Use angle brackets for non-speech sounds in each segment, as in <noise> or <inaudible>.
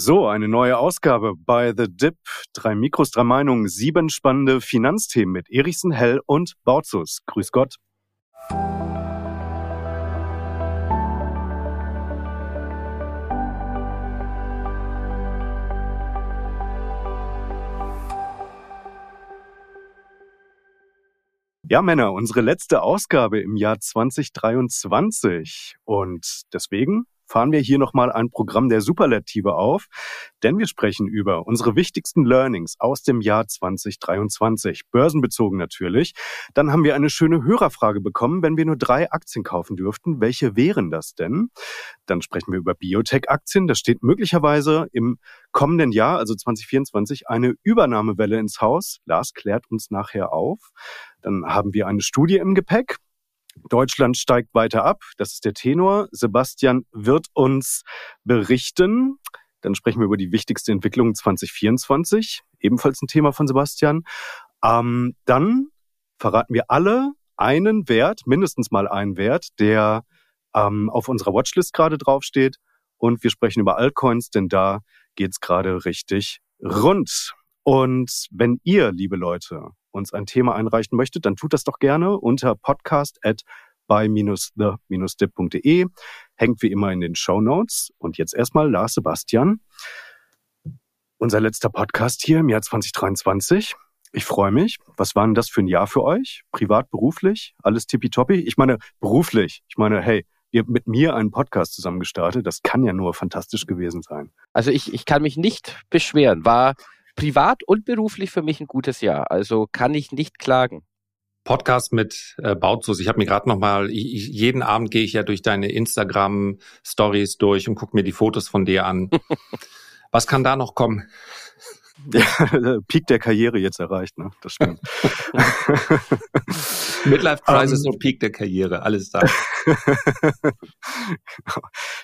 So, eine neue Ausgabe bei The Dip. Drei Mikros, drei Meinungen, sieben spannende Finanzthemen mit Erichsen, Hell und Bautzus. Grüß Gott. Ja, Männer, unsere letzte Ausgabe im Jahr 2023. Und deswegen fahren wir hier nochmal ein Programm der Superlative auf, denn wir sprechen über unsere wichtigsten Learnings aus dem Jahr 2023, börsenbezogen natürlich. Dann haben wir eine schöne Hörerfrage bekommen, wenn wir nur drei Aktien kaufen dürften, welche wären das denn? Dann sprechen wir über Biotech-Aktien, da steht möglicherweise im kommenden Jahr, also 2024, eine Übernahmewelle ins Haus. Lars klärt uns nachher auf. Dann haben wir eine Studie im Gepäck. Deutschland steigt weiter ab. Das ist der Tenor. Sebastian wird uns berichten. Dann sprechen wir über die wichtigste Entwicklung 2024. Ebenfalls ein Thema von Sebastian. Ähm, dann verraten wir alle einen Wert, mindestens mal einen Wert, der ähm, auf unserer Watchlist gerade draufsteht. Und wir sprechen über Altcoins, denn da geht's gerade richtig rund. Und wenn ihr, liebe Leute, uns ein Thema einreichen möchtet, dann tut das doch gerne unter podcast at by-the-dip.de. Hängt wie immer in den Show Notes. Und jetzt erstmal Lars Sebastian. Unser letzter Podcast hier im Jahr 2023. Ich freue mich. Was war denn das für ein Jahr für euch? Privat, beruflich? Alles tippitoppi? Ich meine, beruflich. Ich meine, hey, ihr habt mit mir einen Podcast zusammen gestartet. Das kann ja nur fantastisch gewesen sein. Also ich, ich kann mich nicht beschweren. War privat und beruflich für mich ein gutes Jahr. Also kann ich nicht klagen. Podcast mit äh, Bautzus. Ich habe mir gerade noch mal, ich, jeden Abend gehe ich ja durch deine Instagram Stories durch und gucke mir die Fotos von dir an. <laughs> Was kann da noch kommen? Ja, <laughs> Peak der Karriere jetzt erreicht, ne? Das stimmt. <laughs> Midlife Crisis um, und Peak der Karriere, alles da. <laughs>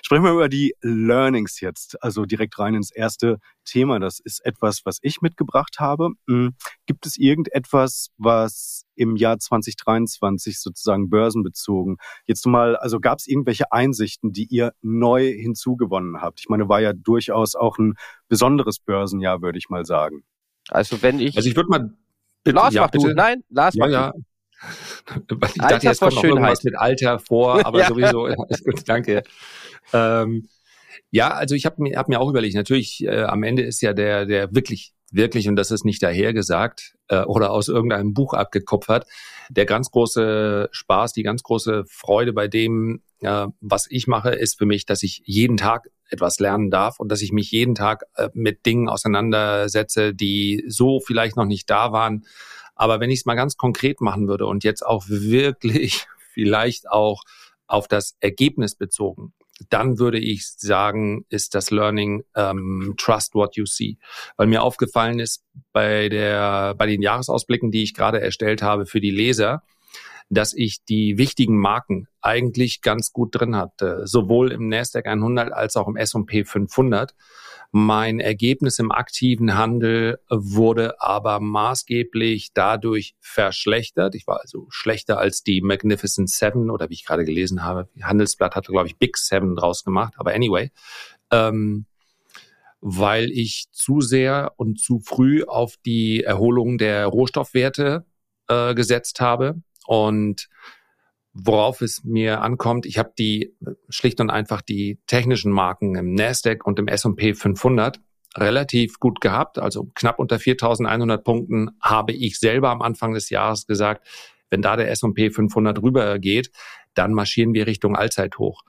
Sprechen wir über die Learnings jetzt, also direkt rein ins erste Thema. Das ist etwas, was ich mitgebracht habe. Hm, gibt es irgendetwas, was im Jahr 2023 sozusagen börsenbezogen jetzt mal, also gab es irgendwelche Einsichten, die ihr neu hinzugewonnen habt? Ich meine, war ja durchaus auch ein besonderes Börsenjahr, würde ich mal sagen. Also wenn ich. Also ich würde mal. Bitte, Lars, ja, mach bitte. du. Nein, Lars, ja, mach ja. <laughs> du. Ich Alter dachte, jetzt kommt noch irgendwas mit Alter vor, aber <laughs> ja. sowieso, alles gut, danke. Ähm, ja, also ich habe mir, hab mir auch überlegt, natürlich, äh, am Ende ist ja der, der wirklich, wirklich, und das ist nicht dahergesagt äh, oder aus irgendeinem Buch abgekupfert, der ganz große Spaß, die ganz große Freude bei dem, äh, was ich mache, ist für mich, dass ich jeden Tag etwas lernen darf und dass ich mich jeden Tag äh, mit Dingen auseinandersetze, die so vielleicht noch nicht da waren, aber wenn ich es mal ganz konkret machen würde und jetzt auch wirklich <laughs> vielleicht auch auf das Ergebnis bezogen, dann würde ich sagen, ist das Learning ähm, Trust what you see. Weil mir aufgefallen ist bei der bei den Jahresausblicken, die ich gerade erstellt habe für die Leser, dass ich die wichtigen Marken eigentlich ganz gut drin hatte, sowohl im Nasdaq 100 als auch im S&P 500. Mein Ergebnis im aktiven Handel wurde aber maßgeblich dadurch verschlechtert. Ich war also schlechter als die Magnificent Seven oder wie ich gerade gelesen habe. Handelsblatt hatte, glaube ich, Big Seven draus gemacht. Aber anyway, ähm, weil ich zu sehr und zu früh auf die Erholung der Rohstoffwerte äh, gesetzt habe. Und worauf es mir ankommt. Ich habe die schlicht und einfach die technischen Marken im Nasdaq und im S&P 500 relativ gut gehabt, also knapp unter 4.100 Punkten habe ich selber am Anfang des Jahres gesagt, wenn da der S&P 500 rübergeht, dann marschieren wir Richtung Allzeithoch.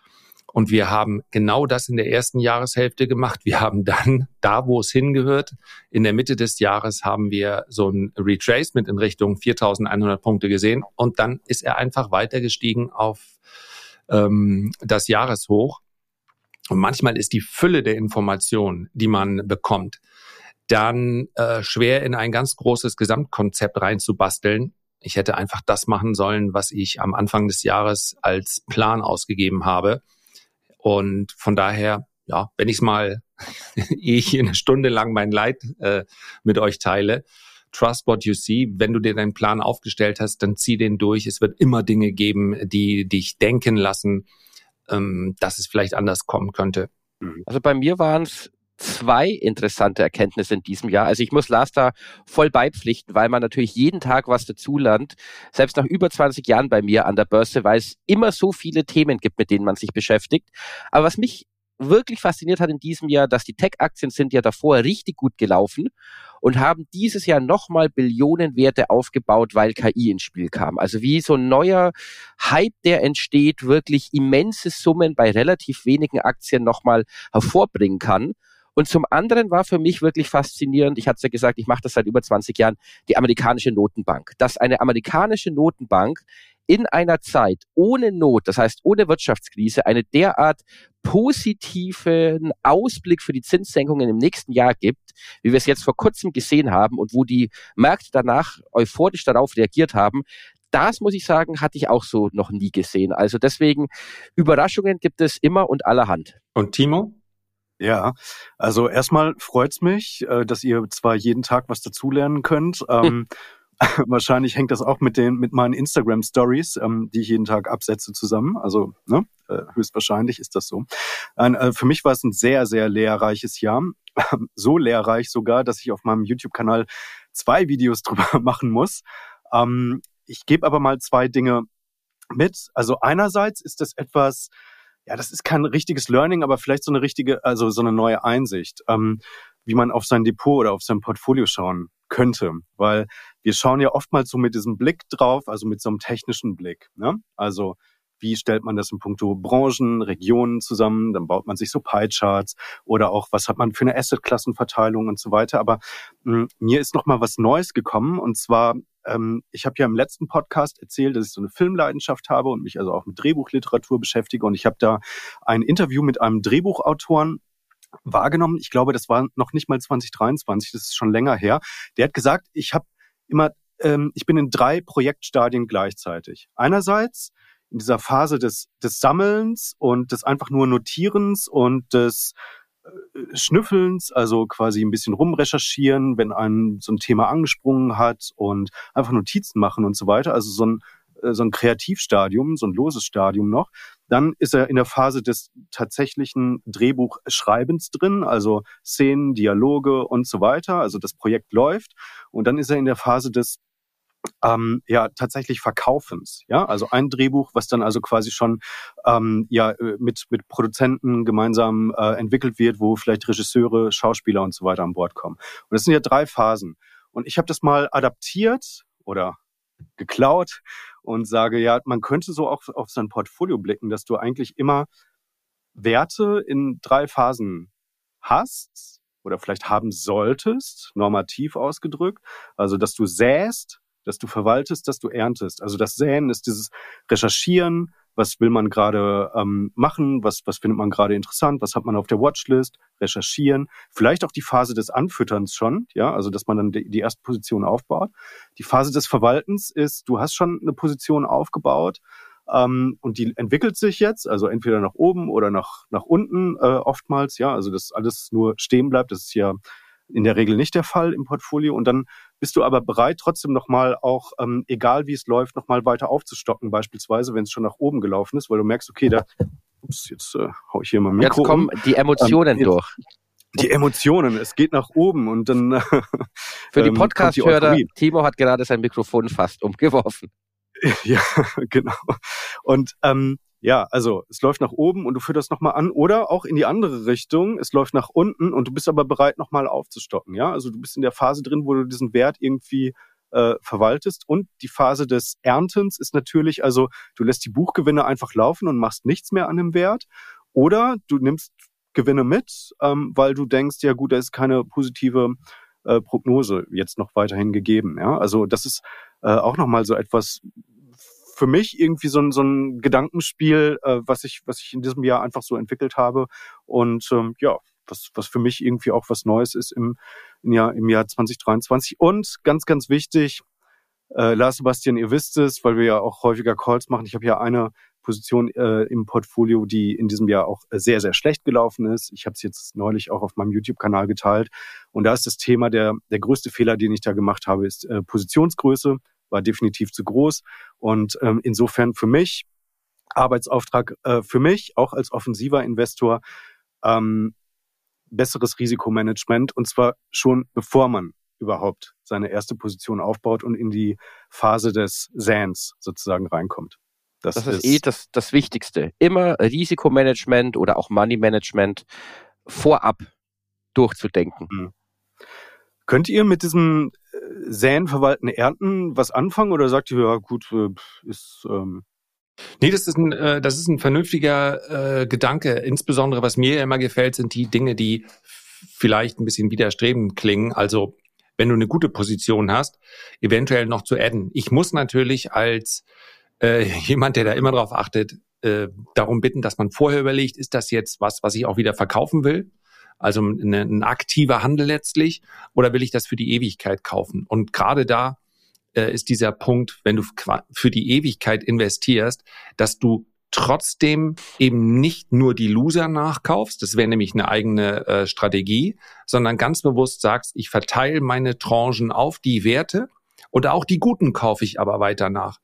Und wir haben genau das in der ersten Jahreshälfte gemacht. Wir haben dann <laughs> da, wo es hingehört, in der Mitte des Jahres haben wir so ein Retracement in Richtung 4100 Punkte gesehen. Und dann ist er einfach weiter gestiegen auf ähm, das Jahreshoch. Und manchmal ist die Fülle der Informationen, die man bekommt, dann äh, schwer in ein ganz großes Gesamtkonzept reinzubasteln. Ich hätte einfach das machen sollen, was ich am Anfang des Jahres als Plan ausgegeben habe. Und von daher, ja, wenn ich es mal, <laughs> ehe ich hier eine Stunde lang mein Leid äh, mit euch teile, trust what you see. Wenn du dir deinen Plan aufgestellt hast, dann zieh den durch. Es wird immer Dinge geben, die dich denken lassen, ähm, dass es vielleicht anders kommen könnte. Also bei mir waren es zwei interessante Erkenntnisse in diesem Jahr. Also ich muss Lars da voll beipflichten, weil man natürlich jeden Tag was dazulernt. Selbst nach über 20 Jahren bei mir an der Börse, weil es immer so viele Themen gibt, mit denen man sich beschäftigt. Aber was mich wirklich fasziniert hat in diesem Jahr, dass die Tech-Aktien sind ja davor richtig gut gelaufen und haben dieses Jahr nochmal Billionenwerte aufgebaut, weil KI ins Spiel kam. Also wie so ein neuer Hype, der entsteht, wirklich immense Summen bei relativ wenigen Aktien nochmal hervorbringen kann. Und zum anderen war für mich wirklich faszinierend, ich hatte es ja gesagt, ich mache das seit über 20 Jahren, die amerikanische Notenbank. Dass eine amerikanische Notenbank in einer Zeit ohne Not, das heißt ohne Wirtschaftskrise, eine derart positiven Ausblick für die Zinssenkungen im nächsten Jahr gibt, wie wir es jetzt vor kurzem gesehen haben und wo die Märkte danach euphorisch darauf reagiert haben, das muss ich sagen, hatte ich auch so noch nie gesehen. Also deswegen, Überraschungen gibt es immer und allerhand. Und Timo? Ja, also erstmal freut's mich, äh, dass ihr zwar jeden Tag was dazulernen könnt. Ähm, <laughs> wahrscheinlich hängt das auch mit den mit meinen Instagram Stories, ähm, die ich jeden Tag absetze, zusammen. Also ne, äh, höchstwahrscheinlich ist das so. Äh, für mich war es ein sehr sehr lehrreiches Jahr, <laughs> so lehrreich sogar, dass ich auf meinem YouTube-Kanal zwei Videos <laughs> drüber machen muss. Ähm, ich gebe aber mal zwei Dinge mit. Also einerseits ist das etwas ja, das ist kein richtiges Learning, aber vielleicht so eine richtige, also so eine neue Einsicht, ähm, wie man auf sein Depot oder auf sein Portfolio schauen könnte. Weil wir schauen ja oftmals so mit diesem Blick drauf, also mit so einem technischen Blick. Ne? Also wie stellt man das in puncto Branchen, Regionen zusammen? Dann baut man sich so Pie-Charts oder auch, was hat man für eine Asset-Klassenverteilung und so weiter. Aber mh, hm, mir ist noch mal was Neues gekommen und zwar ähm, ich habe ja im letzten Podcast erzählt, dass ich so eine Filmleidenschaft habe und mich also auch mit Drehbuchliteratur beschäftige. Und ich habe da ein Interview mit einem Drehbuchautoren wahrgenommen. Ich glaube, das war noch nicht mal 2023, das ist schon länger her. Der hat gesagt, ich habe immer, ähm, ich bin in drei Projektstadien gleichzeitig. Einerseits in dieser Phase des, des Sammelns und des einfach nur Notierens und des Schnüffelns, also quasi ein bisschen rumrecherchieren, wenn ein so ein Thema angesprungen hat und einfach Notizen machen und so weiter. Also so ein, äh, so ein Kreativstadium, so ein loses Stadium noch. Dann ist er in der Phase des tatsächlichen Drehbuchschreibens drin, also Szenen, Dialoge und so weiter. Also das Projekt läuft. Und dann ist er in der Phase des ähm, ja tatsächlich Verkaufens. Ja, also ein Drehbuch, was dann also quasi schon ähm, ja äh, mit mit Produzenten gemeinsam äh, entwickelt wird, wo vielleicht Regisseure, Schauspieler und so weiter an Bord kommen. Und das sind ja drei Phasen. Und ich habe das mal adaptiert oder geklaut und sage, ja, man könnte so auch auf sein Portfolio blicken, dass du eigentlich immer Werte in drei Phasen hast oder vielleicht haben solltest, normativ ausgedrückt. Also, dass du säst, dass du verwaltest, dass du erntest. Also das Säen ist dieses Recherchieren, was will man gerade ähm, machen, was, was findet man gerade interessant, was hat man auf der Watchlist, recherchieren, vielleicht auch die Phase des Anfütterns schon, ja, also dass man dann die, die erste Position aufbaut. Die Phase des Verwaltens ist, du hast schon eine Position aufgebaut, ähm, und die entwickelt sich jetzt, also entweder nach oben oder nach, nach unten äh, oftmals, ja, also dass alles nur stehen bleibt, das ist ja in der Regel nicht der Fall im Portfolio. Und dann bist du aber bereit, trotzdem nochmal auch, ähm, egal wie es läuft, nochmal weiter aufzustocken, beispielsweise, wenn es schon nach oben gelaufen ist, weil du merkst, okay, da, ups, jetzt äh, hau ich hier mal Mikro Jetzt kommen um. die Emotionen ähm, durch. Die Emotionen, es geht nach oben und dann. Äh, <laughs> Für die ähm, Podcast-Hörer, Timo hat gerade sein Mikrofon fast umgeworfen. <laughs> Ja, <laughs> genau. Und ähm, ja, also es läuft nach oben und du führst das nochmal an oder auch in die andere Richtung, es läuft nach unten und du bist aber bereit, nochmal aufzustocken. Ja, also du bist in der Phase drin, wo du diesen Wert irgendwie äh, verwaltest und die Phase des Erntens ist natürlich, also du lässt die Buchgewinne einfach laufen und machst nichts mehr an dem Wert oder du nimmst Gewinne mit, ähm, weil du denkst, ja gut, da ist keine positive äh, Prognose jetzt noch weiterhin gegeben. Ja, also das ist äh, auch nochmal so etwas, für mich irgendwie so ein, so ein Gedankenspiel, äh, was ich, was ich in diesem Jahr einfach so entwickelt habe. Und ähm, ja, was, was für mich irgendwie auch was Neues ist im, im, Jahr, im Jahr 2023. Und ganz, ganz wichtig, äh, Lars Sebastian, ihr wisst es, weil wir ja auch häufiger Calls machen. Ich habe ja eine Position äh, im Portfolio, die in diesem Jahr auch sehr, sehr schlecht gelaufen ist. Ich habe es jetzt neulich auch auf meinem YouTube-Kanal geteilt. Und da ist das Thema, der, der größte Fehler, den ich da gemacht habe, ist äh, Positionsgröße war definitiv zu groß. Und ähm, insofern für mich, Arbeitsauftrag äh, für mich, auch als offensiver Investor, ähm, besseres Risikomanagement und zwar schon bevor man überhaupt seine erste Position aufbaut und in die Phase des Sands sozusagen reinkommt. Das, das ist, ist eh das, das Wichtigste. Immer Risikomanagement oder auch Money Management vorab durchzudenken. Mhm. Könnt ihr mit diesem Säen, Verwalten, Ernten was anfangen oder sagt ihr, ja gut, äh, ist... Ähm Nee, das ist ein, äh, das ist ein vernünftiger äh, Gedanke. Insbesondere, was mir immer gefällt, sind die Dinge, die vielleicht ein bisschen widerstrebend klingen. Also, wenn du eine gute Position hast, eventuell noch zu adden. Ich muss natürlich als äh, jemand, der da immer drauf achtet, äh, darum bitten, dass man vorher überlegt, ist das jetzt was, was ich auch wieder verkaufen will? Also ein, ein aktiver Handel letztlich, oder will ich das für die Ewigkeit kaufen? Und gerade da äh, ist dieser Punkt, wenn du für die Ewigkeit investierst, dass du trotzdem eben nicht nur die Loser nachkaufst, das wäre nämlich eine eigene äh, Strategie, sondern ganz bewusst sagst, ich verteile meine Tranchen auf die Werte und auch die guten kaufe ich aber weiter nach.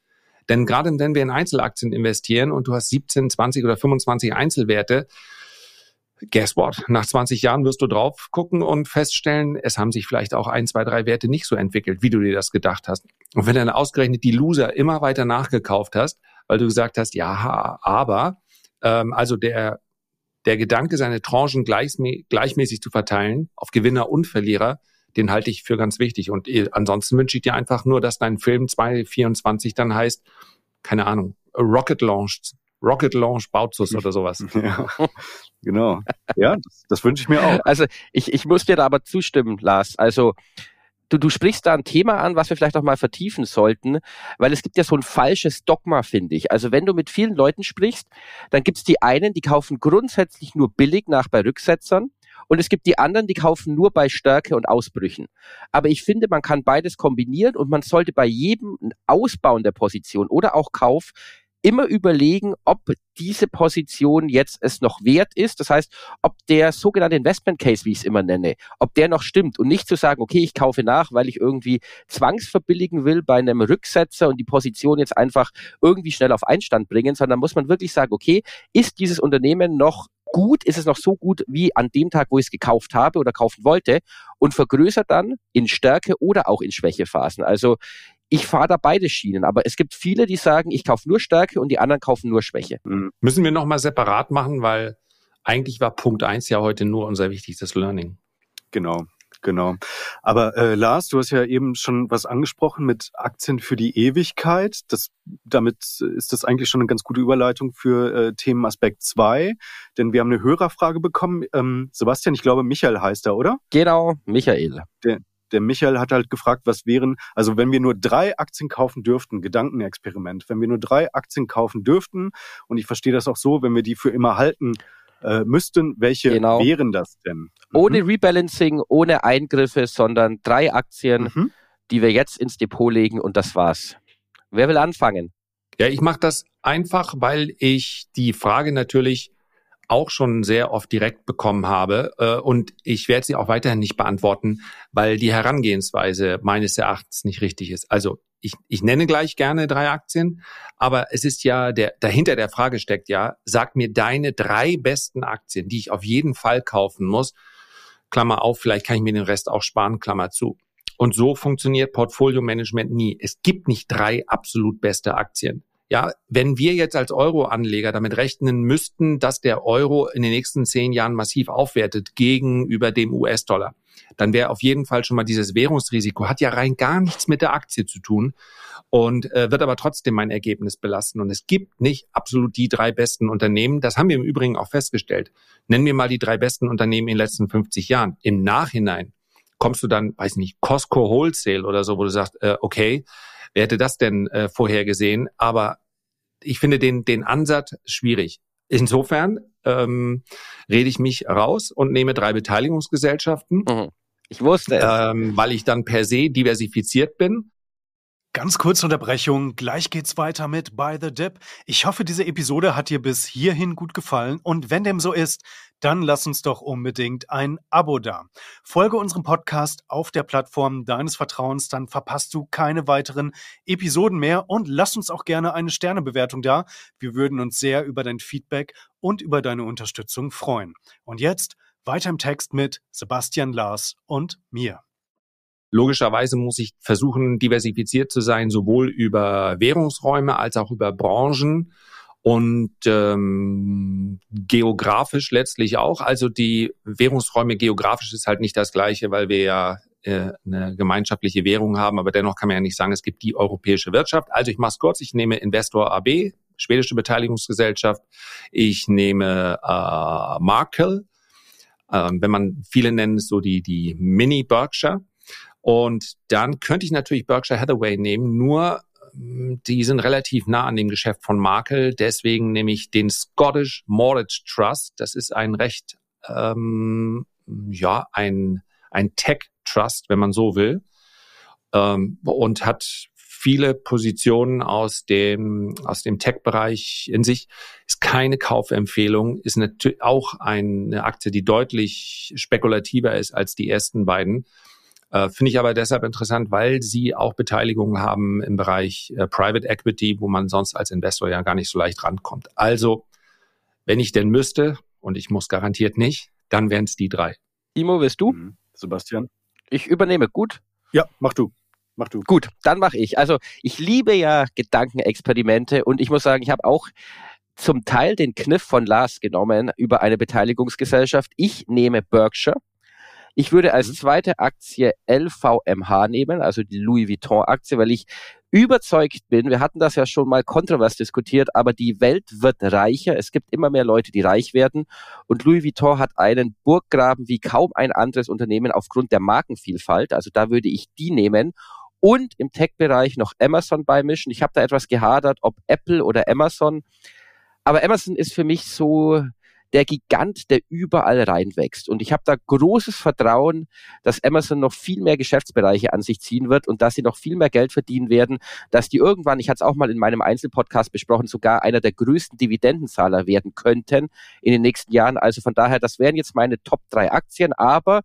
Denn gerade wenn wir in Einzelaktien investieren und du hast 17, 20 oder 25 Einzelwerte, guess what? Nach 20 Jahren wirst du drauf gucken und feststellen, es haben sich vielleicht auch ein, zwei, drei Werte nicht so entwickelt, wie du dir das gedacht hast. Und wenn du dann ausgerechnet die Loser immer weiter nachgekauft hast, weil du gesagt hast, ja, aber, ähm, also der, der Gedanke, seine Tranchen gleichmä gleichmäßig zu verteilen auf Gewinner und Verlierer, den halte ich für ganz wichtig. Und äh, ansonsten wünsche ich dir einfach nur, dass dein Film 2024 dann heißt, keine Ahnung, Rocket Launch, Rocket Launch Bautzus oder <laughs> sowas. Ja, genau. Ja, das, das wünsche ich mir auch. Also ich, ich muss dir da aber zustimmen, Lars. Also du, du sprichst da ein Thema an, was wir vielleicht auch mal vertiefen sollten, weil es gibt ja so ein falsches Dogma, finde ich. Also wenn du mit vielen Leuten sprichst, dann gibt es die einen, die kaufen grundsätzlich nur billig nach bei Rücksetzern. Und es gibt die anderen, die kaufen nur bei Stärke und Ausbrüchen. Aber ich finde, man kann beides kombinieren und man sollte bei jedem Ausbauen der Position oder auch Kauf immer überlegen, ob diese Position jetzt es noch wert ist. Das heißt, ob der sogenannte Investment Case, wie ich es immer nenne, ob der noch stimmt und nicht zu sagen, okay, ich kaufe nach, weil ich irgendwie zwangsverbilligen will bei einem Rücksetzer und die Position jetzt einfach irgendwie schnell auf Einstand bringen, sondern muss man wirklich sagen, okay, ist dieses Unternehmen noch gut, ist es noch so gut wie an dem Tag, wo ich es gekauft habe oder kaufen wollte und vergrößert dann in Stärke oder auch in Schwächephasen. Also ich fahre da beide Schienen, aber es gibt viele, die sagen, ich kaufe nur Stärke und die anderen kaufen nur Schwäche. Mhm. Müssen wir nochmal separat machen, weil eigentlich war Punkt eins ja heute nur unser wichtigstes Learning. Genau. Genau. Aber äh, Lars, du hast ja eben schon was angesprochen mit Aktien für die Ewigkeit. Das, damit ist das eigentlich schon eine ganz gute Überleitung für äh, Themenaspekt 2. Denn wir haben eine Hörerfrage bekommen. Ähm, Sebastian, ich glaube, Michael heißt er, oder? Genau, Michael. Der, der Michael hat halt gefragt, was wären, also wenn wir nur drei Aktien kaufen dürften, Gedankenexperiment, wenn wir nur drei Aktien kaufen dürften, und ich verstehe das auch so, wenn wir die für immer halten äh, müssten, welche genau. wären das denn? Mhm. Ohne Rebalancing, ohne Eingriffe, sondern drei Aktien, mhm. die wir jetzt ins Depot legen und das war's. Wer will anfangen? Ja, ich mache das einfach, weil ich die Frage natürlich auch schon sehr oft direkt bekommen habe. Äh, und ich werde sie auch weiterhin nicht beantworten, weil die Herangehensweise meines Erachtens nicht richtig ist. Also ich, ich nenne gleich gerne drei Aktien, aber es ist ja, der, dahinter der Frage steckt ja, sag mir deine drei besten Aktien, die ich auf jeden Fall kaufen muss. Klammer auf, vielleicht kann ich mir den Rest auch sparen, Klammer zu. Und so funktioniert Portfolio Management nie. Es gibt nicht drei absolut beste Aktien. Ja, wenn wir jetzt als Euro-Anleger damit rechnen müssten, dass der Euro in den nächsten zehn Jahren massiv aufwertet gegenüber dem US-Dollar, dann wäre auf jeden Fall schon mal dieses Währungsrisiko, hat ja rein gar nichts mit der Aktie zu tun und äh, wird aber trotzdem mein Ergebnis belasten. Und es gibt nicht absolut die drei besten Unternehmen. Das haben wir im Übrigen auch festgestellt. Nennen wir mal die drei besten Unternehmen in den letzten 50 Jahren. Im Nachhinein kommst du dann, weiß nicht, Costco Wholesale oder so, wo du sagst, äh, okay, wer hätte das denn äh, vorhergesehen? Aber ich finde den, den Ansatz schwierig. Insofern ähm, rede ich mich raus und nehme drei Beteiligungsgesellschaften. Mhm. Ich wusste es. Ähm, weil ich dann per se diversifiziert bin. Ganz kurze Unterbrechung, gleich geht's weiter mit By the Dip. Ich hoffe, diese Episode hat dir bis hierhin gut gefallen und wenn dem so ist, dann lass uns doch unbedingt ein Abo da. Folge unserem Podcast auf der Plattform deines Vertrauens, dann verpasst du keine weiteren Episoden mehr und lass uns auch gerne eine Sternebewertung da. Wir würden uns sehr über dein Feedback und über deine Unterstützung freuen. Und jetzt Weiter im Text mit Sebastian Lars und mir. Logischerweise muss ich versuchen, diversifiziert zu sein, sowohl über Währungsräume als auch über Branchen und ähm, geografisch letztlich auch. Also die Währungsräume geografisch ist halt nicht das gleiche, weil wir ja äh, eine gemeinschaftliche Währung haben, aber dennoch kann man ja nicht sagen, es gibt die europäische Wirtschaft. Also ich mache es kurz, ich nehme Investor AB, schwedische Beteiligungsgesellschaft, ich nehme äh, Markel, äh, wenn man viele nennen es so die, die Mini Berkshire und dann könnte ich natürlich Berkshire Hathaway nehmen, nur ähm, die sind relativ nah an dem Geschäft von Markel. Deswegen nehme ich den Scottish Mortgage Trust. Das ist ein recht, ähm, ja, ein, ein Tech Trust, wenn man so will. Ähm, und hat viele Positionen aus dem, aus dem Tech-Bereich in sich. Ist keine Kaufempfehlung, ist natürlich auch eine Aktie, die deutlich spekulativer ist als die ersten beiden. Äh, Finde ich aber deshalb interessant, weil sie auch Beteiligungen haben im Bereich äh, Private Equity, wo man sonst als Investor ja gar nicht so leicht rankommt. Also, wenn ich denn müsste, und ich muss garantiert nicht, dann wären es die drei. Imo, willst du? Mhm. Sebastian? Ich übernehme, gut? Ja, mach du. Mach du. Gut, dann mache ich. Also ich liebe ja Gedankenexperimente und ich muss sagen, ich habe auch zum Teil den Kniff von Lars genommen über eine Beteiligungsgesellschaft. Ich nehme Berkshire ich würde als mhm. zweite Aktie LVMH nehmen, also die Louis Vuitton Aktie, weil ich überzeugt bin, wir hatten das ja schon mal kontrovers diskutiert, aber die Welt wird reicher. Es gibt immer mehr Leute, die reich werden. Und Louis Vuitton hat einen Burggraben wie kaum ein anderes Unternehmen aufgrund der Markenvielfalt. Also da würde ich die nehmen. Und im Tech-Bereich noch Amazon beimischen. Ich habe da etwas gehadert, ob Apple oder Amazon. Aber Amazon ist für mich so der Gigant, der überall reinwächst. Und ich habe da großes Vertrauen, dass Amazon noch viel mehr Geschäftsbereiche an sich ziehen wird und dass sie noch viel mehr Geld verdienen werden, dass die irgendwann, ich hatte es auch mal in meinem Einzelpodcast besprochen, sogar einer der größten Dividendenzahler werden könnten in den nächsten Jahren. Also von daher, das wären jetzt meine Top drei Aktien, aber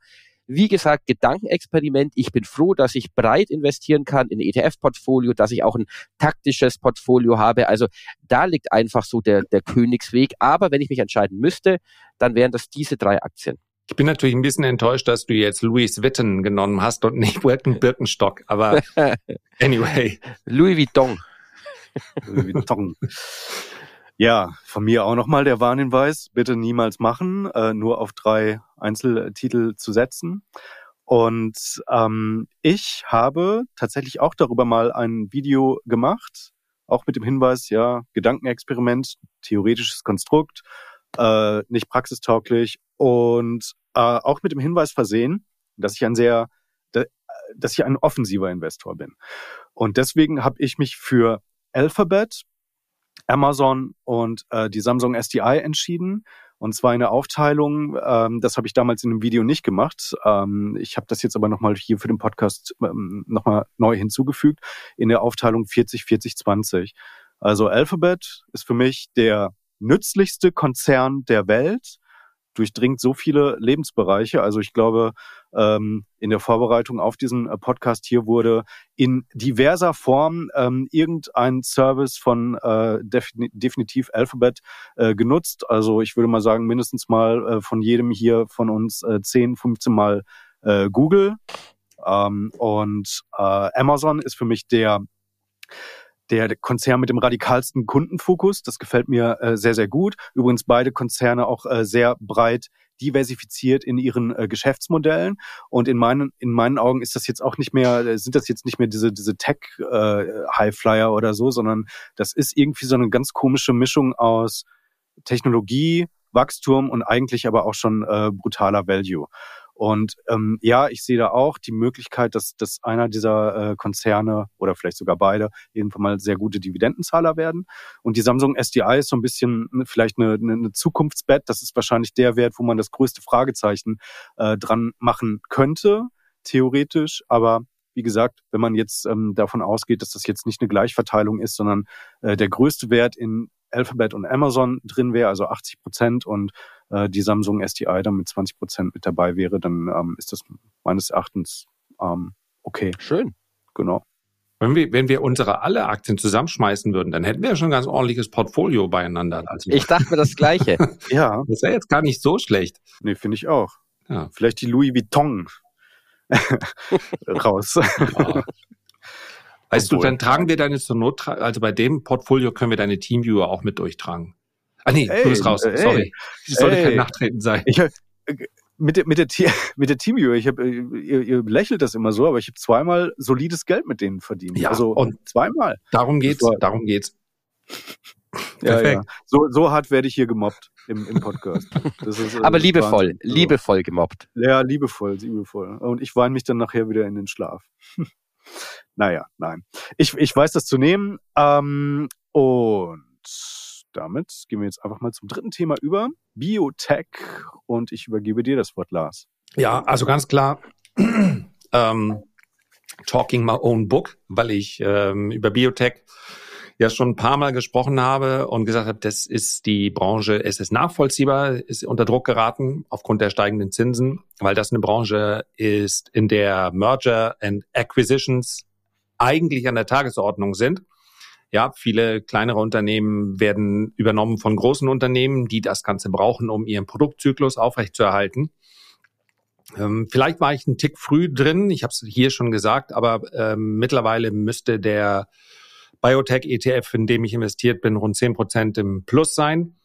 wie gesagt, Gedankenexperiment. Ich bin froh, dass ich breit investieren kann in ETF-Portfolio, dass ich auch ein taktisches Portfolio habe. Also da liegt einfach so der, der Königsweg. Aber wenn ich mich entscheiden müsste, dann wären das diese drei Aktien. Ich bin natürlich ein bisschen enttäuscht, dass du jetzt Louis Vuitton genommen hast und nicht Wilton Birkenstock. Aber <laughs> anyway. Louis Vuitton. Louis Vuitton. <laughs> Ja, von mir auch nochmal der Warnhinweis, bitte niemals machen, äh, nur auf drei Einzeltitel zu setzen. Und ähm, ich habe tatsächlich auch darüber mal ein Video gemacht, auch mit dem Hinweis, ja, Gedankenexperiment, theoretisches Konstrukt, äh, nicht praxistauglich und äh, auch mit dem Hinweis versehen, dass ich ein sehr, dass ich ein offensiver Investor bin. Und deswegen habe ich mich für Alphabet Amazon und äh, die Samsung SDI entschieden. Und zwar in der Aufteilung, ähm, das habe ich damals in dem Video nicht gemacht. Ähm, ich habe das jetzt aber nochmal hier für den Podcast ähm, nochmal neu hinzugefügt, in der Aufteilung 40, 40, 20. Also Alphabet ist für mich der nützlichste Konzern der Welt durchdringt so viele Lebensbereiche. Also ich glaube, ähm, in der Vorbereitung auf diesen äh, Podcast hier wurde in diverser Form ähm, irgendein Service von äh, defini definitiv Alphabet äh, genutzt. Also ich würde mal sagen, mindestens mal von jedem hier von uns äh, 10, 15 Mal Google. Ähm, und Amazon ist für mich der der Konzern mit dem radikalsten Kundenfokus. Das gefällt mir äh, sehr, sehr gut. Übrigens beide Konzerne auch äh, sehr breit diversifiziert in ihren äh, Geschäftsmodellen. Und in meinen, in meinen Augen ist das jetzt auch nicht mehr, äh, sind das jetzt nicht mehr diese, diese Tech-Highflyer äh, oder so, sondern das ist irgendwie so eine ganz komische Mischung aus Technologie, Wachstum und eigentlich aber auch schon äh, brutaler Value. Und ähm, ja, ich sehe da auch die Möglichkeit, dass, dass einer dieser äh, Konzerne oder vielleicht sogar beide irgendwann mal sehr gute Dividendenzahler werden. Und die Samsung SDI ist so ein bisschen ne, vielleicht eine, eine Zukunftsbett. Das ist wahrscheinlich der Wert, wo man das größte Fragezeichen äh, dran machen könnte, theoretisch. Aber wie gesagt, wenn man jetzt ähm, davon ausgeht, dass das jetzt nicht eine Gleichverteilung ist, sondern äh, der größte Wert in Alphabet und Amazon drin wäre, also 80 Prozent und äh, die Samsung SDI dann mit 20 Prozent mit dabei wäre, dann ähm, ist das meines Erachtens ähm, okay. Schön. Genau. Wenn wir, wenn wir unsere alle Aktien zusammenschmeißen würden, dann hätten wir ja schon ein ganz ordentliches Portfolio beieinander. Also ich dachte mir das Gleiche. <laughs> ja. Das wäre jetzt gar nicht so schlecht. Nee, finde ich auch. Ja. Vielleicht die Louis Vuitton <laughs> <laughs> raus. Ja. Weißt Obwohl. du, dann tragen wir deine zur Not, also bei dem Portfolio können wir deine Teamviewer auch mit durchtragen. Ah nee, ey, du bist raus. Ey, Sorry. Das sollte ey, kein Nachtreten sein. Ich, mit der, mit der, <laughs> mit der Teamviewer, ich habe, äh, ihr, ihr lächelt das immer so, aber ich habe zweimal solides Geld mit denen verdient. Ja, also und zweimal. Darum geht's, war, darum geht's. <laughs> ja, ja. So, so hart werde ich hier gemobbt im, im Podcast. Ist, <laughs> äh, aber liebevoll, Wahnsinn. liebevoll gemobbt. Ja, liebevoll, liebevoll. Und ich weine mich dann nachher wieder in den Schlaf. Naja, nein. Ich, ich weiß das zu nehmen. Ähm, und damit gehen wir jetzt einfach mal zum dritten Thema über. Biotech. Und ich übergebe dir das Wort, Lars. Ja, also ganz klar. <clears throat> ähm, talking my own book, weil ich ähm, über Biotech ja schon ein paar Mal gesprochen habe und gesagt habe, das ist die Branche, es ist nachvollziehbar, ist unter Druck geraten aufgrund der steigenden Zinsen, weil das eine Branche ist, in der Merger and Acquisitions eigentlich an der Tagesordnung sind. Ja, viele kleinere Unternehmen werden übernommen von großen Unternehmen, die das Ganze brauchen, um ihren Produktzyklus aufrechtzuerhalten. Ähm, vielleicht war ich einen Tick früh drin, ich habe es hier schon gesagt, aber ähm, mittlerweile müsste der Biotech-ETF, in dem ich investiert bin, rund zehn Prozent im Plus sein.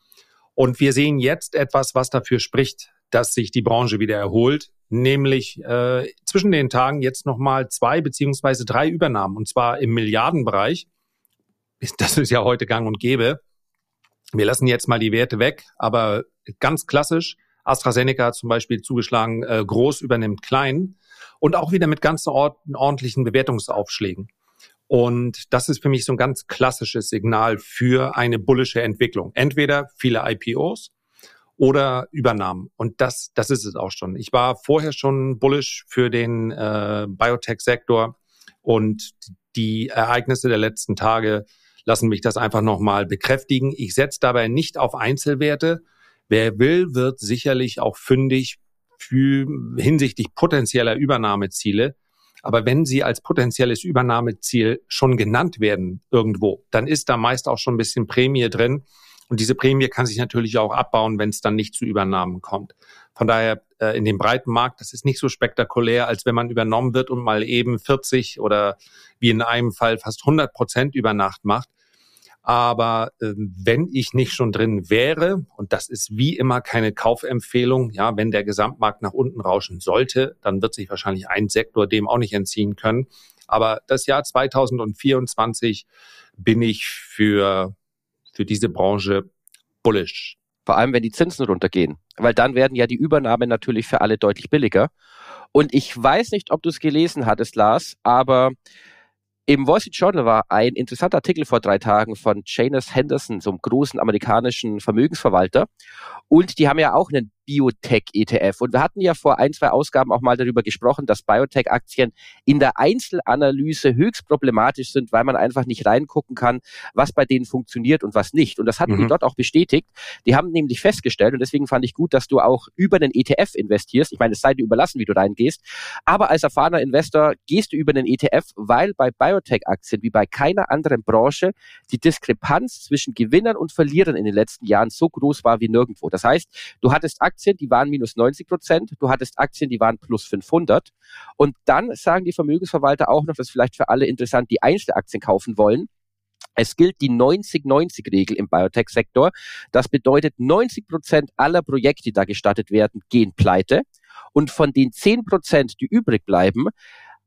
Und wir sehen jetzt etwas, was dafür spricht, dass sich die Branche wieder erholt, nämlich äh, zwischen den Tagen jetzt nochmal zwei beziehungsweise drei Übernahmen, und zwar im Milliardenbereich. <laughs> Das ist ja heute gang und gäbe. Wir lassen jetzt mal die Werte weg, aber ganz klassisch, AstraZeneca hat zum Beispiel zugeschlagen, äh, groß übernimmt klein und auch wieder mit ganz ordentlichen Bewertungsaufschlägen. Und das ist für mich so ein ganz klassisches Signal für eine bullische Entwicklung. Entweder viele IPOs oder Übernahmen. Und das, das ist es auch schon. Ich war vorher schon bullish für den äh, Biotech-Sektor und die Ereignisse der letzten Tage lassen mich das einfach nochmal bekräftigen. Ich setze dabei nicht auf Einzelwerte. Wer will, wird sicherlich auch fündig für, hinsichtlich potenzieller Übernahmeziele. Aber wenn sie als potenzielles Übernahmeziel schon genannt werden irgendwo, dann ist da meist auch schon ein bisschen Prämie drin. Und diese Prämie kann sich natürlich auch abbauen, wenn es dann nicht zu Übernahmen kommt. Von daher äh, in dem breiten Markt, das ist nicht so spektakulär, als wenn man übernommen wird und mal eben 40 oder wie in einem Fall fast 100 Prozent über Nacht macht. Aber äh, wenn ich nicht schon drin wäre, und das ist wie immer keine Kaufempfehlung, ja, wenn der Gesamtmarkt nach unten rauschen sollte, dann wird sich wahrscheinlich ein Sektor dem auch nicht entziehen können. Aber das Jahr 2024 bin ich für, für diese Branche bullish. Vor allem, wenn die Zinsen runtergehen. Weil dann werden ja die Übernahmen natürlich für alle deutlich billiger. Und ich weiß nicht, ob du es gelesen hattest, Lars, aber im Wall Street Journal war ein interessanter Artikel vor drei Tagen von Janus Henderson, so einem großen amerikanischen Vermögensverwalter. Und die haben ja auch einen Biotech-ETF. Und wir hatten ja vor ein, zwei Ausgaben auch mal darüber gesprochen, dass Biotech-Aktien in der Einzelanalyse höchst problematisch sind, weil man einfach nicht reingucken kann, was bei denen funktioniert und was nicht. Und das hatten mhm. die dort auch bestätigt. Die haben nämlich festgestellt, und deswegen fand ich gut, dass du auch über einen ETF investierst. Ich meine, es sei dir überlassen, wie du reingehst. Aber als erfahrener Investor gehst du über einen ETF, weil bei Biotech-Aktien wie bei keiner anderen Branche die Diskrepanz zwischen Gewinnern und Verlierern in den letzten Jahren so groß war wie nirgendwo. Das heißt, du hattest Aktien, die waren minus 90 Prozent, du hattest Aktien, die waren plus 500. Und dann sagen die Vermögensverwalter auch noch, das ist vielleicht für alle interessant, die Einzelaktien kaufen wollen. Es gilt die 90-90-Regel im Biotech-Sektor. Das bedeutet, 90 Prozent aller Projekte, die da gestartet werden, gehen pleite. Und von den 10 Prozent, die übrig bleiben,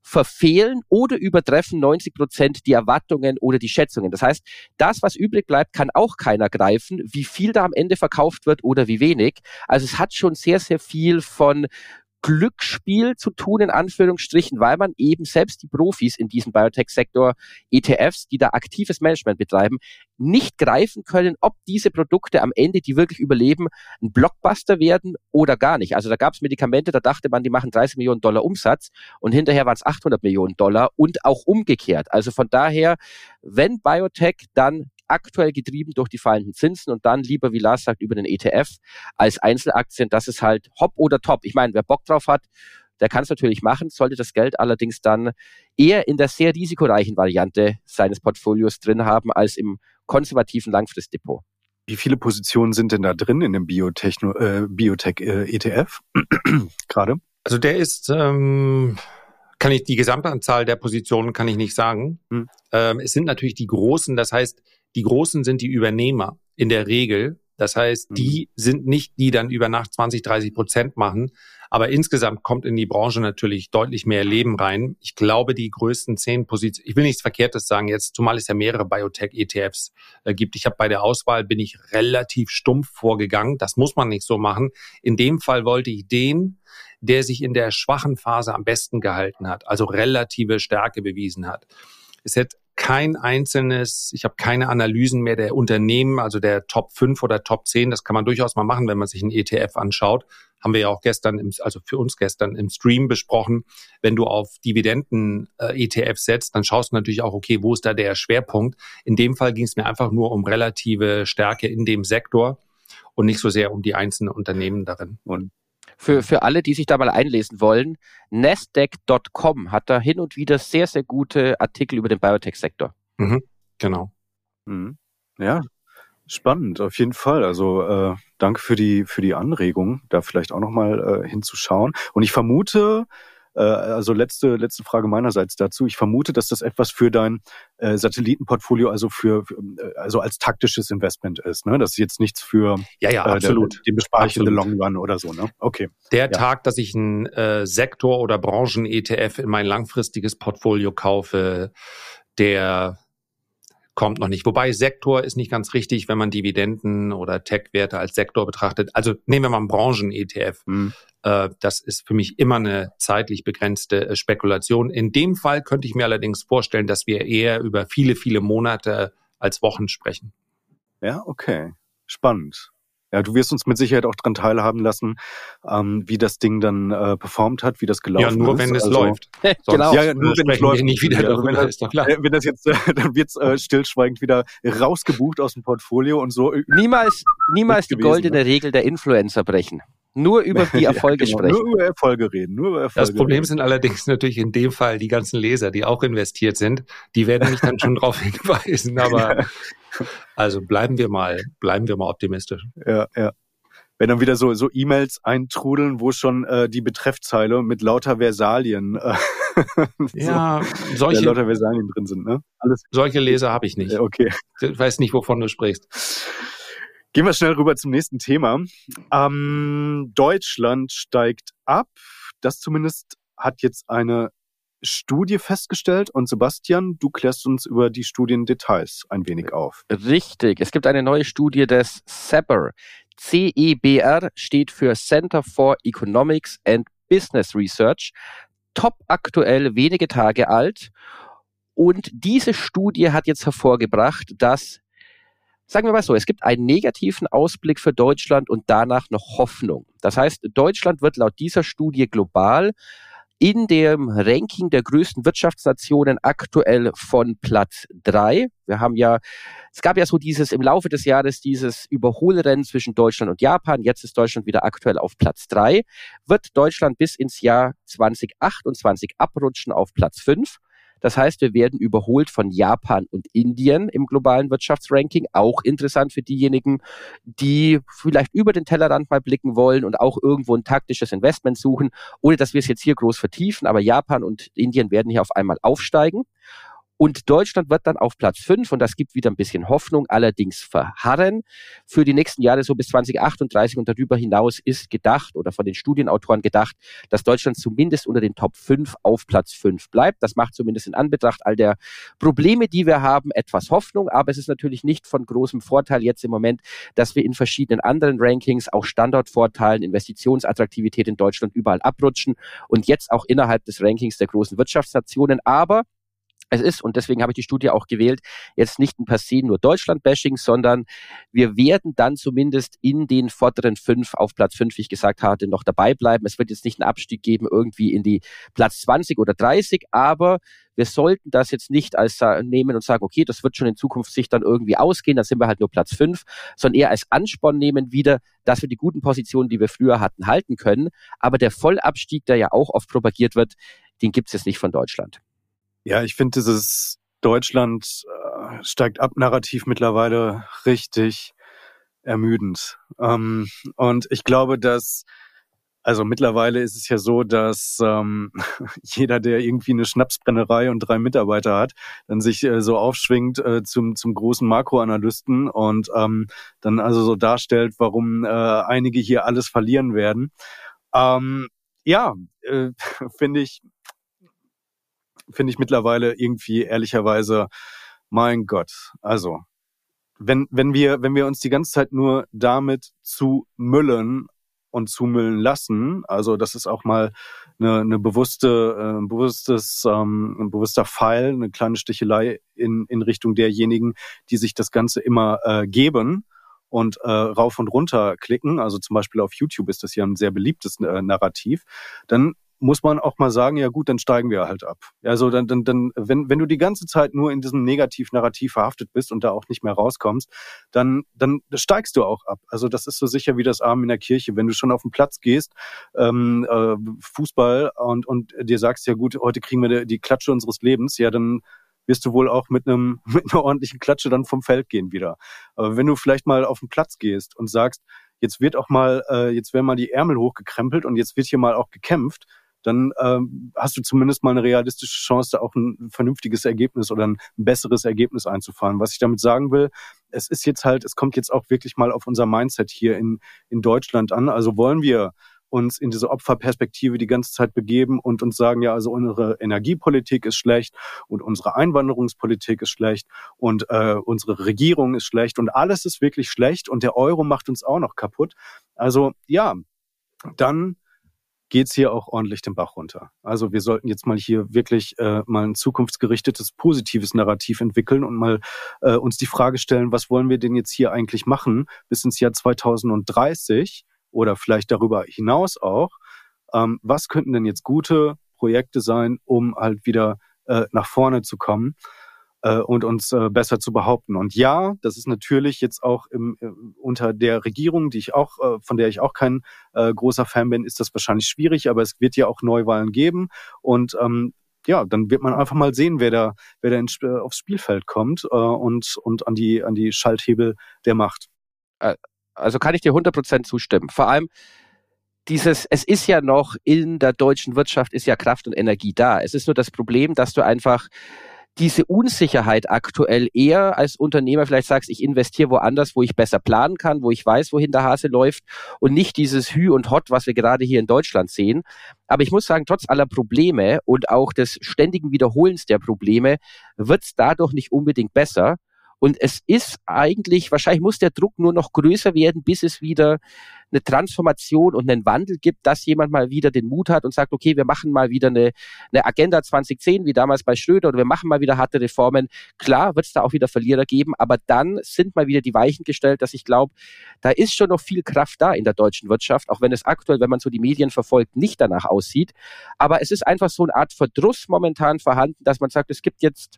verfehlen oder übertreffen 90 Prozent die Erwartungen oder die Schätzungen. Das heißt, das, was übrig bleibt, kann auch keiner greifen, wie viel da am Ende verkauft wird oder wie wenig. Also es hat schon sehr, sehr viel von Glücksspiel zu tun, in Anführungsstrichen, weil man eben selbst die Profis in diesem Biotech-Sektor, ETFs, die da aktives Management betreiben, nicht greifen können, ob diese Produkte am Ende, die wirklich überleben, ein Blockbuster werden oder gar nicht. Also da gab es Medikamente, da dachte man, die machen 30 Millionen Dollar Umsatz und hinterher waren es 800 Millionen Dollar und auch umgekehrt. Also von daher, wenn Biotech, dann aktuell getrieben durch die fallenden Zinsen und dann lieber, wie Lars sagt, über den ETF als Einzelaktien. Das ist halt hopp oder top. Ich meine, wer Bock drauf hat, der kann es natürlich machen, sollte das Geld allerdings dann eher in der sehr risikoreichen Variante seines Portfolios drin haben als im konservativen Langfristdepot. Wie viele Positionen sind denn da drin in dem Biotechno, äh, Biotech äh, ETF <clears throat> gerade? Also der ist, ähm, kann ich die Gesamtanzahl der Positionen kann ich nicht sagen. Hm. Ähm, es sind natürlich die großen, das heißt, die großen sind die Übernehmer in der Regel. Das heißt, die mhm. sind nicht, die dann über Nacht 20, 30 Prozent machen. Aber insgesamt kommt in die Branche natürlich deutlich mehr Leben rein. Ich glaube, die größten zehn Positionen, ich will nichts Verkehrtes sagen jetzt, zumal es ja mehrere Biotech-ETFs äh, gibt. Ich habe bei der Auswahl, bin ich relativ stumpf vorgegangen. Das muss man nicht so machen. In dem Fall wollte ich den, der sich in der schwachen Phase am besten gehalten hat, also relative Stärke bewiesen hat. Es hätte kein einzelnes, ich habe keine Analysen mehr der Unternehmen, also der Top 5 oder Top 10. Das kann man durchaus mal machen, wenn man sich einen ETF anschaut. Haben wir ja auch gestern, im, also für uns gestern im Stream besprochen. Wenn du auf Dividenden-ETF äh, setzt, dann schaust du natürlich auch, okay, wo ist da der Schwerpunkt? In dem Fall ging es mir einfach nur um relative Stärke in dem Sektor und nicht so sehr um die einzelnen Unternehmen darin. Und für, für alle, die sich da mal einlesen wollen, Nasdaq.com hat da hin und wieder sehr, sehr gute Artikel über den Biotech-Sektor. Mhm, genau. Mhm. Ja, spannend, auf jeden Fall. Also äh, danke für die, für die Anregung, da vielleicht auch nochmal äh, hinzuschauen. Und ich vermute, äh, also letzte, letzte Frage meinerseits dazu. Ich vermute, dass das etwas für dein äh, Satellitenportfolio, also für, äh, also als taktisches Investment ist. Ne? Das ist jetzt nichts für ja, ja, absolut. Der, den bespare ich in the long run oder so. Ne? Okay. Der ja. Tag, dass ich einen äh, Sektor- oder Branchen-ETF in mein langfristiges Portfolio kaufe, der kommt noch nicht. Wobei Sektor ist nicht ganz richtig, wenn man Dividenden oder Tech-Werte als Sektor betrachtet. Also nehmen wir mal einen Branchen-ETF. Mhm. Äh, das ist für mich immer eine zeitlich begrenzte äh, Spekulation. In dem Fall könnte ich mir allerdings vorstellen, dass wir eher über viele, viele Monate als Wochen sprechen. Ja, okay. Spannend. Ja, du wirst uns mit Sicherheit auch daran teilhaben lassen, ähm, wie das Ding dann äh, performt hat, wie das gelaufen ist. Ja, nur ist. wenn es also, läuft. <laughs> genau. Ja, ja, nur wenn es läuft. Nicht wieder also, wenn, ist doch klar. wenn das jetzt, äh, <laughs> dann wird's äh, stillschweigend wieder rausgebucht aus dem Portfolio und so. Niemals, niemals die goldene ne? Regel der Influencer brechen. Nur über <laughs> die Erfolge ja, genau. sprechen. Nur über Erfolge reden. Nur über Erfolge das Problem reden. sind allerdings natürlich in dem Fall die ganzen Leser, die auch investiert sind. Die werden mich dann schon <laughs> darauf hinweisen. Aber ja. also bleiben wir mal, bleiben wir mal optimistisch. Ja, ja. Wenn dann wieder so so E-Mails eintrudeln, wo schon äh, die Betreffzeile mit lauter Versalien äh, <laughs> ja, so, solche ja, lauter Versalien drin sind, ne? Alles. Solche Leser habe ich nicht. Okay. Ich weiß nicht, wovon du sprichst. Gehen wir schnell rüber zum nächsten Thema. Ähm, Deutschland steigt ab. Das zumindest hat jetzt eine Studie festgestellt. Und Sebastian, du klärst uns über die Studiendetails ein wenig auf. Richtig. Es gibt eine neue Studie des CEBR. CEBR steht für Center for Economics and Business Research. Top aktuell, wenige Tage alt. Und diese Studie hat jetzt hervorgebracht, dass Sagen wir mal so, es gibt einen negativen Ausblick für Deutschland und danach noch Hoffnung. Das heißt, Deutschland wird laut dieser Studie global in dem Ranking der größten Wirtschaftsnationen aktuell von Platz drei. Wir haben ja, es gab ja so dieses im Laufe des Jahres dieses Überholrennen zwischen Deutschland und Japan. Jetzt ist Deutschland wieder aktuell auf Platz drei. Wird Deutschland bis ins Jahr 2028 abrutschen auf Platz fünf? Das heißt, wir werden überholt von Japan und Indien im globalen Wirtschaftsranking. Auch interessant für diejenigen, die vielleicht über den Tellerrand mal blicken wollen und auch irgendwo ein taktisches Investment suchen, ohne dass wir es jetzt hier groß vertiefen. Aber Japan und Indien werden hier auf einmal aufsteigen. Und Deutschland wird dann auf Platz fünf und das gibt wieder ein bisschen Hoffnung, allerdings verharren. Für die nächsten Jahre so bis 2038 und darüber hinaus ist gedacht oder von den Studienautoren gedacht, dass Deutschland zumindest unter den Top fünf auf Platz fünf bleibt. Das macht zumindest in Anbetracht all der Probleme, die wir haben, etwas Hoffnung. Aber es ist natürlich nicht von großem Vorteil jetzt im Moment, dass wir in verschiedenen anderen Rankings auch Standortvorteilen, Investitionsattraktivität in Deutschland überall abrutschen und jetzt auch innerhalb des Rankings der großen Wirtschaftsnationen. Aber es ist, und deswegen habe ich die Studie auch gewählt, jetzt nicht ein Passé nur Deutschland-Bashing, sondern wir werden dann zumindest in den vorderen fünf, auf Platz fünf, wie ich gesagt hatte, noch dabei bleiben. Es wird jetzt nicht einen Abstieg geben irgendwie in die Platz 20 oder 30, aber wir sollten das jetzt nicht als nehmen und sagen, okay, das wird schon in Zukunft sich dann irgendwie ausgehen, dann sind wir halt nur Platz fünf, sondern eher als Ansporn nehmen wieder, dass wir die guten Positionen, die wir früher hatten, halten können. Aber der Vollabstieg, der ja auch oft propagiert wird, den gibt es jetzt nicht von Deutschland. Ja, ich finde dieses Deutschland äh, steigt ab Narrativ mittlerweile richtig ermüdend. Ähm, und ich glaube, dass also mittlerweile ist es ja so, dass ähm, <laughs> jeder, der irgendwie eine Schnapsbrennerei und drei Mitarbeiter hat, dann sich äh, so aufschwingt äh, zum, zum großen Makroanalysten und ähm, dann also so darstellt, warum äh, einige hier alles verlieren werden. Ähm, ja, äh, <laughs> finde ich, finde ich mittlerweile irgendwie ehrlicherweise, mein Gott, also wenn, wenn wir, wenn wir uns die ganze Zeit nur damit zu müllen und zumüllen lassen, also das ist auch mal eine, eine bewusste, äh, bewusstes, ähm, ein bewusster Pfeil, eine kleine Stichelei in, in Richtung derjenigen, die sich das Ganze immer äh, geben und äh, rauf und runter klicken, also zum Beispiel auf YouTube ist das ja ein sehr beliebtes äh, Narrativ, dann muss man auch mal sagen, ja gut, dann steigen wir halt ab. Also dann, dann, dann wenn, wenn du die ganze Zeit nur in diesem Negativ-Narrativ verhaftet bist und da auch nicht mehr rauskommst, dann, dann steigst du auch ab. Also das ist so sicher wie das Arm in der Kirche. Wenn du schon auf den Platz gehst, ähm, äh, Fußball und, und dir sagst, ja gut, heute kriegen wir die Klatsche unseres Lebens, ja dann wirst du wohl auch mit einem <laughs> mit einer ordentlichen Klatsche dann vom Feld gehen wieder. Aber wenn du vielleicht mal auf den Platz gehst und sagst, jetzt wird auch mal, äh, jetzt werden mal die Ärmel hochgekrempelt und jetzt wird hier mal auch gekämpft, dann ähm, hast du zumindest mal eine realistische Chance, da auch ein vernünftiges Ergebnis oder ein besseres Ergebnis einzufahren. Was ich damit sagen will, es ist jetzt halt, es kommt jetzt auch wirklich mal auf unser Mindset hier in, in Deutschland an. Also wollen wir uns in diese Opferperspektive die ganze Zeit begeben und uns sagen, ja, also unsere Energiepolitik ist schlecht und unsere Einwanderungspolitik ist schlecht und äh, unsere Regierung ist schlecht und alles ist wirklich schlecht und der Euro macht uns auch noch kaputt. Also ja, dann geht's hier auch ordentlich den Bach runter. Also wir sollten jetzt mal hier wirklich äh, mal ein zukunftsgerichtetes, positives Narrativ entwickeln und mal äh, uns die Frage stellen, was wollen wir denn jetzt hier eigentlich machen bis ins Jahr 2030 oder vielleicht darüber hinaus auch. Ähm, was könnten denn jetzt gute Projekte sein, um halt wieder äh, nach vorne zu kommen? Äh, und uns äh, besser zu behaupten. Und ja, das ist natürlich jetzt auch im, äh, unter der Regierung, die ich auch, äh, von der ich auch kein äh, großer Fan bin, ist das wahrscheinlich schwierig, aber es wird ja auch Neuwahlen geben und ähm, ja, dann wird man einfach mal sehen, wer da, wer da ins, äh, aufs Spielfeld kommt äh, und, und an die, an die Schalthebel der Macht. Äh, also kann ich dir 100% zustimmen. Vor allem, dieses, es ist ja noch in der deutschen Wirtschaft ist ja Kraft und Energie da. Es ist nur das Problem, dass du einfach diese Unsicherheit aktuell eher als Unternehmer vielleicht sagst, ich investiere woanders, wo ich besser planen kann, wo ich weiß, wohin der Hase läuft und nicht dieses Hü und Hot, was wir gerade hier in Deutschland sehen. Aber ich muss sagen, trotz aller Probleme und auch des ständigen Wiederholens der Probleme wird es dadurch nicht unbedingt besser. Und es ist eigentlich, wahrscheinlich muss der Druck nur noch größer werden, bis es wieder eine Transformation und einen Wandel gibt, dass jemand mal wieder den Mut hat und sagt, okay, wir machen mal wieder eine, eine Agenda 2010, wie damals bei Schröder, oder wir machen mal wieder harte Reformen. Klar wird es da auch wieder Verlierer geben, aber dann sind mal wieder die Weichen gestellt, dass ich glaube, da ist schon noch viel Kraft da in der deutschen Wirtschaft, auch wenn es aktuell, wenn man so die Medien verfolgt, nicht danach aussieht. Aber es ist einfach so eine Art Verdruss momentan vorhanden, dass man sagt, es gibt jetzt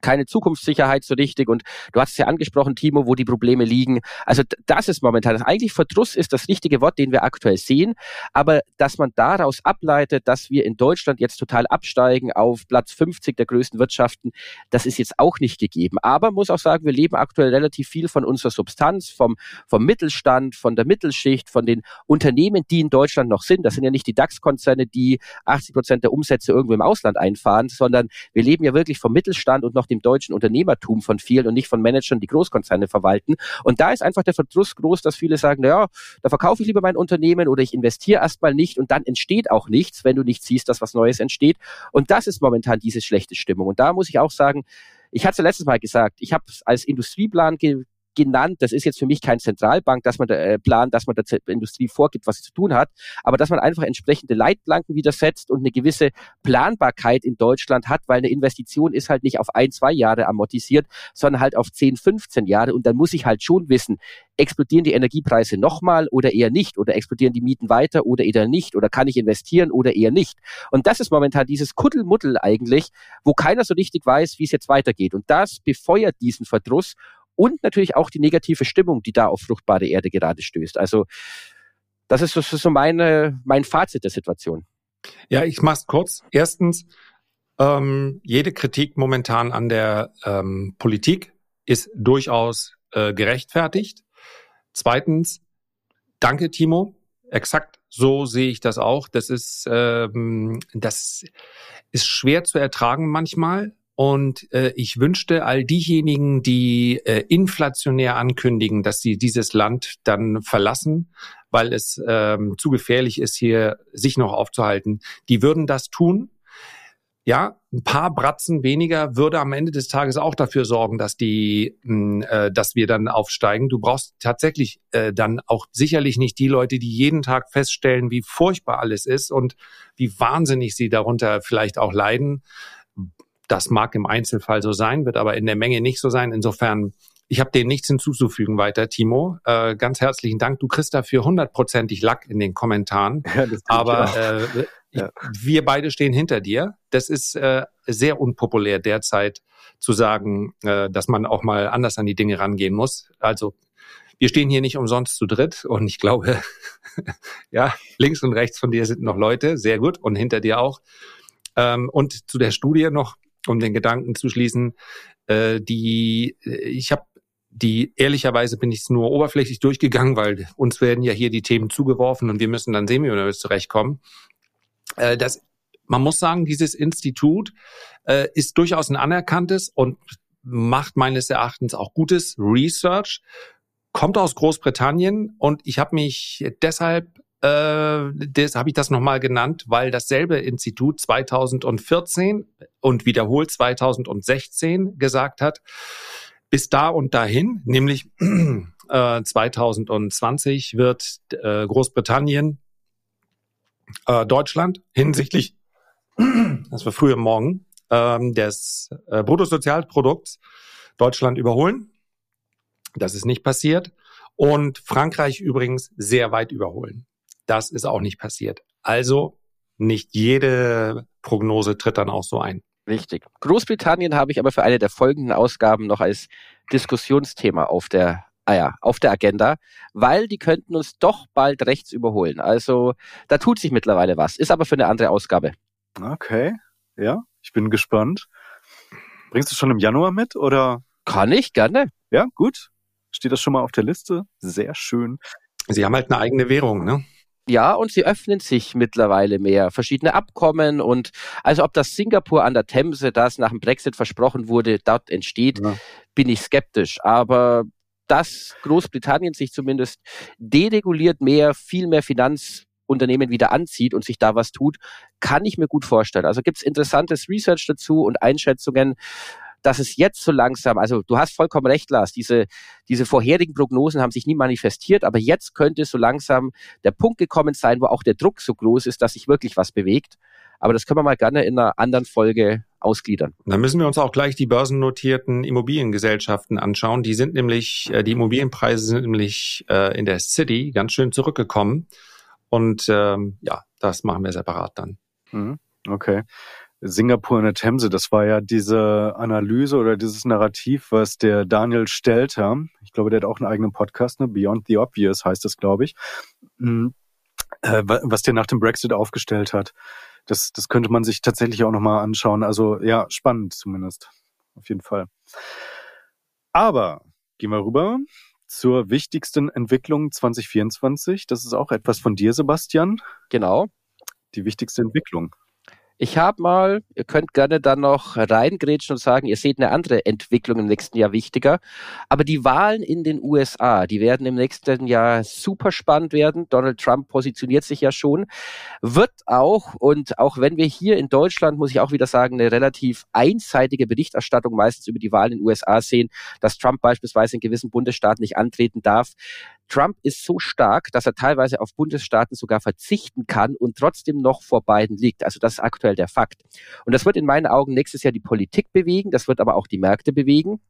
keine Zukunftssicherheit so richtig. Und du hast es ja angesprochen, Timo, wo die Probleme liegen. Also das ist momentan, das eigentlich Verdruss ist das richtige Wort, den wir aktuell sehen. Aber dass man daraus ableitet, dass wir in Deutschland jetzt total absteigen auf Platz 50 der größten Wirtschaften, das ist jetzt auch nicht gegeben. Aber muss auch sagen, wir leben aktuell relativ viel von unserer Substanz, vom, vom Mittelstand, von der Mittelschicht, von den Unternehmen, die in Deutschland noch sind. Das sind ja nicht die DAX-Konzerne, die 80 Prozent der Umsätze irgendwo im Ausland einfahren, sondern wir leben ja wirklich vom Mittelstand und noch dem deutschen Unternehmertum von vielen und nicht von Managern, die Großkonzerne verwalten. Und da ist einfach der Verdruss groß, dass viele sagen, naja, da verkaufe ich lieber mein Unternehmen oder ich investiere erstmal nicht und dann entsteht auch nichts, wenn du nicht siehst, dass was Neues entsteht. Und das ist momentan diese schlechte Stimmung. Und da muss ich auch sagen, ich hatte es letztes Mal gesagt, ich habe es als Industrieplan ge genannt. Das ist jetzt für mich kein Zentralbank, dass man da, äh, Plan, dass man der Industrie vorgibt, was sie zu tun hat, aber dass man einfach entsprechende Leitplanken wieder setzt und eine gewisse Planbarkeit in Deutschland hat, weil eine Investition ist halt nicht auf ein, zwei Jahre amortisiert, sondern halt auf 10, 15 Jahre und dann muss ich halt schon wissen, explodieren die Energiepreise nochmal oder eher nicht oder explodieren die Mieten weiter oder eher nicht oder kann ich investieren oder eher nicht. Und das ist momentan dieses Kuddelmuddel eigentlich, wo keiner so richtig weiß, wie es jetzt weitergeht. Und das befeuert diesen Verdruss und natürlich auch die negative Stimmung, die da auf fruchtbare Erde gerade stößt. Also das ist so, meine, mein Fazit der Situation. Ja, ich mach's kurz. Erstens, ähm, jede Kritik momentan an der ähm, Politik ist durchaus äh, gerechtfertigt. Zweitens, danke Timo. Exakt so sehe ich das auch. Das ist, ähm, das ist schwer zu ertragen manchmal. Und äh, ich wünschte all diejenigen, die äh, inflationär ankündigen, dass sie dieses Land dann verlassen, weil es ähm, zu gefährlich ist, hier sich noch aufzuhalten, die würden das tun. Ja, ein paar Bratzen weniger würde am Ende des Tages auch dafür sorgen, dass die, mh, äh, dass wir dann aufsteigen. Du brauchst tatsächlich äh, dann auch sicherlich nicht die Leute, die jeden Tag feststellen, wie furchtbar alles ist und wie wahnsinnig sie darunter vielleicht auch leiden das mag im Einzelfall so sein, wird aber in der Menge nicht so sein. Insofern, ich habe dem nichts hinzuzufügen weiter, Timo. Äh, ganz herzlichen Dank. Du kriegst dafür hundertprozentig Lack in den Kommentaren. <laughs> Ja, aber äh, <laughs> ja. wir beide stehen hinter dir. Das ist äh, sehr unpopulär derzeit zu sagen, äh, dass man auch mal anders an die Dinge rangehen muss. Also wir stehen hier nicht umsonst zu dritt und ich glaube, <laughs> ja, links und rechts von dir sind noch Leute, sehr gut, und hinter dir auch. Ähm, und zu der Studie noch, um den Gedanken zu schließen, äh, die äh, ich habe die ehrlicherweise bin ich nur oberflächlich durchgegangen, weil uns werden ja hier die Themen zugeworfen und wir müssen dann wir zurechtkommen. Äh, das, man muss sagen, dieses Institut äh, ist durchaus ein anerkanntes und macht meines Erachtens auch gutes Research, kommt aus Großbritannien und ich habe mich deshalb äh, das habe ich das nochmal genannt, weil dasselbe Institut 2014 und wiederholt 2016 gesagt hat, bis da und dahin, nämlich äh, 2020 wird äh, Großbritannien äh, Deutschland hinsichtlich, das war früher Morgen, ähm, des äh, Bruttosozialprodukts Deutschland überholen. Das ist nicht passiert. Und Frankreich übrigens sehr weit überholen. Das ist auch nicht passiert. Also nicht jede Prognose tritt dann auch so ein. Richtig. Großbritannien habe ich aber für eine der folgenden Ausgaben noch als Diskussionsthema auf der ah ja, auf der Agenda, weil die könnten uns doch bald rechts überholen. Also da tut sich mittlerweile was. Ist aber für eine andere Ausgabe. Okay, ja, ich bin gespannt. Bringst du schon im Januar mit oder? Kann ich, gerne. Ja, gut. Steht das schon mal auf der Liste? Sehr schön. Sie haben halt eine eigene Währung, ne? Ja, und sie öffnen sich mittlerweile mehr. Verschiedene Abkommen und also ob das Singapur an der Themse, das nach dem Brexit versprochen wurde, dort entsteht, ja. bin ich skeptisch. Aber dass Großbritannien sich zumindest dereguliert mehr, viel mehr Finanzunternehmen wieder anzieht und sich da was tut, kann ich mir gut vorstellen. Also gibt es interessantes Research dazu und Einschätzungen dass es jetzt so langsam, also du hast vollkommen recht, Lars, diese, diese vorherigen Prognosen haben sich nie manifestiert, aber jetzt könnte so langsam der Punkt gekommen sein, wo auch der Druck so groß ist, dass sich wirklich was bewegt. Aber das können wir mal gerne in einer anderen Folge ausgliedern. Dann müssen wir uns auch gleich die börsennotierten Immobiliengesellschaften anschauen. Die sind nämlich, äh, die Immobilienpreise sind nämlich äh, in der City ganz schön zurückgekommen. Und ähm, ja, das machen wir separat dann. Mhm. Okay. Singapur in der Themse, das war ja diese Analyse oder dieses Narrativ, was der Daniel Stelter, ich glaube, der hat auch einen eigenen Podcast, ne? Beyond the Obvious heißt das, glaube ich, hm, äh, was der nach dem Brexit aufgestellt hat. Das, das könnte man sich tatsächlich auch nochmal anschauen. Also ja, spannend zumindest. Auf jeden Fall. Aber gehen wir rüber zur wichtigsten Entwicklung 2024. Das ist auch etwas von dir, Sebastian. Genau. Die wichtigste Entwicklung. Ich habe mal, ihr könnt gerne dann noch reingrätschen und sagen, ihr seht eine andere Entwicklung im nächsten Jahr wichtiger. Aber die Wahlen in den USA, die werden im nächsten Jahr super spannend werden. Donald Trump positioniert sich ja schon, wird auch, und auch wenn wir hier in Deutschland, muss ich auch wieder sagen, eine relativ einseitige Berichterstattung meistens über die Wahlen in den USA sehen, dass Trump beispielsweise in gewissen Bundesstaaten nicht antreten darf. Trump ist so stark, dass er teilweise auf Bundesstaaten sogar verzichten kann und trotzdem noch vor Biden liegt. Also das ist aktuell der Fakt. Und das wird in meinen Augen nächstes Jahr die Politik bewegen, das wird aber auch die Märkte bewegen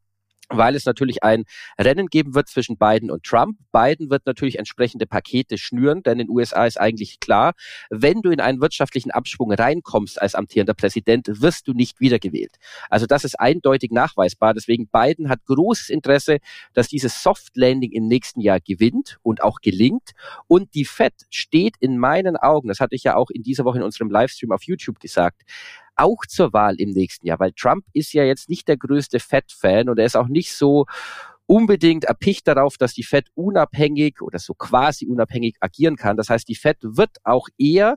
weil es natürlich ein Rennen geben wird zwischen Biden und Trump. Biden wird natürlich entsprechende Pakete schnüren, denn in den USA ist eigentlich klar, wenn du in einen wirtschaftlichen Abschwung reinkommst als amtierender Präsident, wirst du nicht wiedergewählt. Also das ist eindeutig nachweisbar. Deswegen Biden hat großes Interesse, dass dieses Soft Landing im nächsten Jahr gewinnt und auch gelingt. Und die Fed steht in meinen Augen, das hatte ich ja auch in dieser Woche in unserem Livestream auf YouTube gesagt, auch zur Wahl im nächsten Jahr, weil Trump ist ja jetzt nicht der größte Fed-Fan und er ist auch nicht so unbedingt erpicht darauf, dass die Fed unabhängig oder so quasi unabhängig agieren kann. Das heißt, die Fed wird auch eher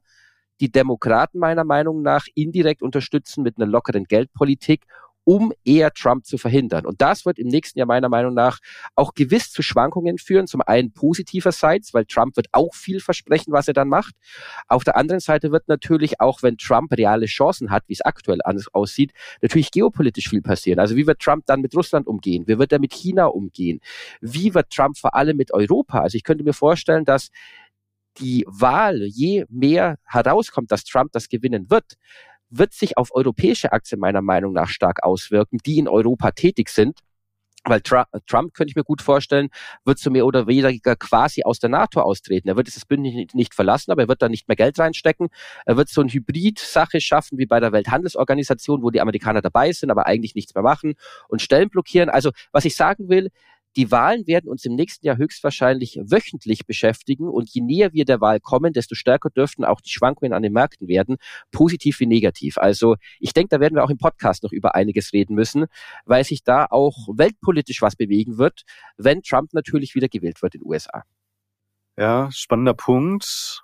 die Demokraten meiner Meinung nach indirekt unterstützen mit einer lockeren Geldpolitik um eher Trump zu verhindern. Und das wird im nächsten Jahr meiner Meinung nach auch gewiss zu Schwankungen führen. Zum einen positiverseits, weil Trump wird auch viel versprechen, was er dann macht. Auf der anderen Seite wird natürlich auch, wenn Trump reale Chancen hat, wie es aktuell aussieht, natürlich geopolitisch viel passieren. Also wie wird Trump dann mit Russland umgehen? Wie wird er mit China umgehen? Wie wird Trump vor allem mit Europa? Also ich könnte mir vorstellen, dass die Wahl je mehr herauskommt, dass Trump das gewinnen wird, wird sich auf europäische Aktien meiner Meinung nach stark auswirken, die in Europa tätig sind. Weil Trump, Trump könnte ich mir gut vorstellen, wird so mehr oder weniger quasi aus der NATO austreten. Er wird dieses Bündnis nicht verlassen, aber er wird da nicht mehr Geld reinstecken. Er wird so eine Hybrid-Sache schaffen wie bei der Welthandelsorganisation, wo die Amerikaner dabei sind, aber eigentlich nichts mehr machen und Stellen blockieren. Also was ich sagen will, die Wahlen werden uns im nächsten Jahr höchstwahrscheinlich wöchentlich beschäftigen und je näher wir der Wahl kommen, desto stärker dürften auch die Schwankungen an den Märkten werden, positiv wie negativ. Also ich denke, da werden wir auch im Podcast noch über einiges reden müssen, weil sich da auch weltpolitisch was bewegen wird, wenn Trump natürlich wieder gewählt wird in den USA. Ja, spannender Punkt.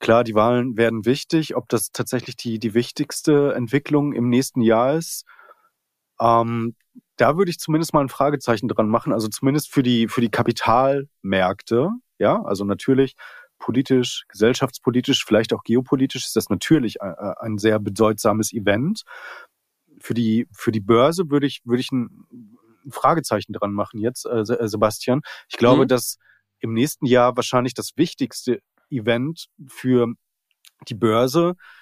Klar, die Wahlen werden wichtig. Ob das tatsächlich die, die wichtigste Entwicklung im nächsten Jahr ist, ähm, da würde ich zumindest mal ein Fragezeichen dran machen. Also zumindest für die, für die Kapitalmärkte. Ja, also natürlich politisch, gesellschaftspolitisch, vielleicht auch geopolitisch ist das natürlich ein, äh, ein sehr bedeutsames Event. Für die, für die Börse würde ich, würde ich ein, Fragezeichen dran machen jetzt, äh, äh Sebastian. Ich glaube, mhm. dass im nächsten Jahr wahrscheinlich das wichtigste Event für die Börse äh,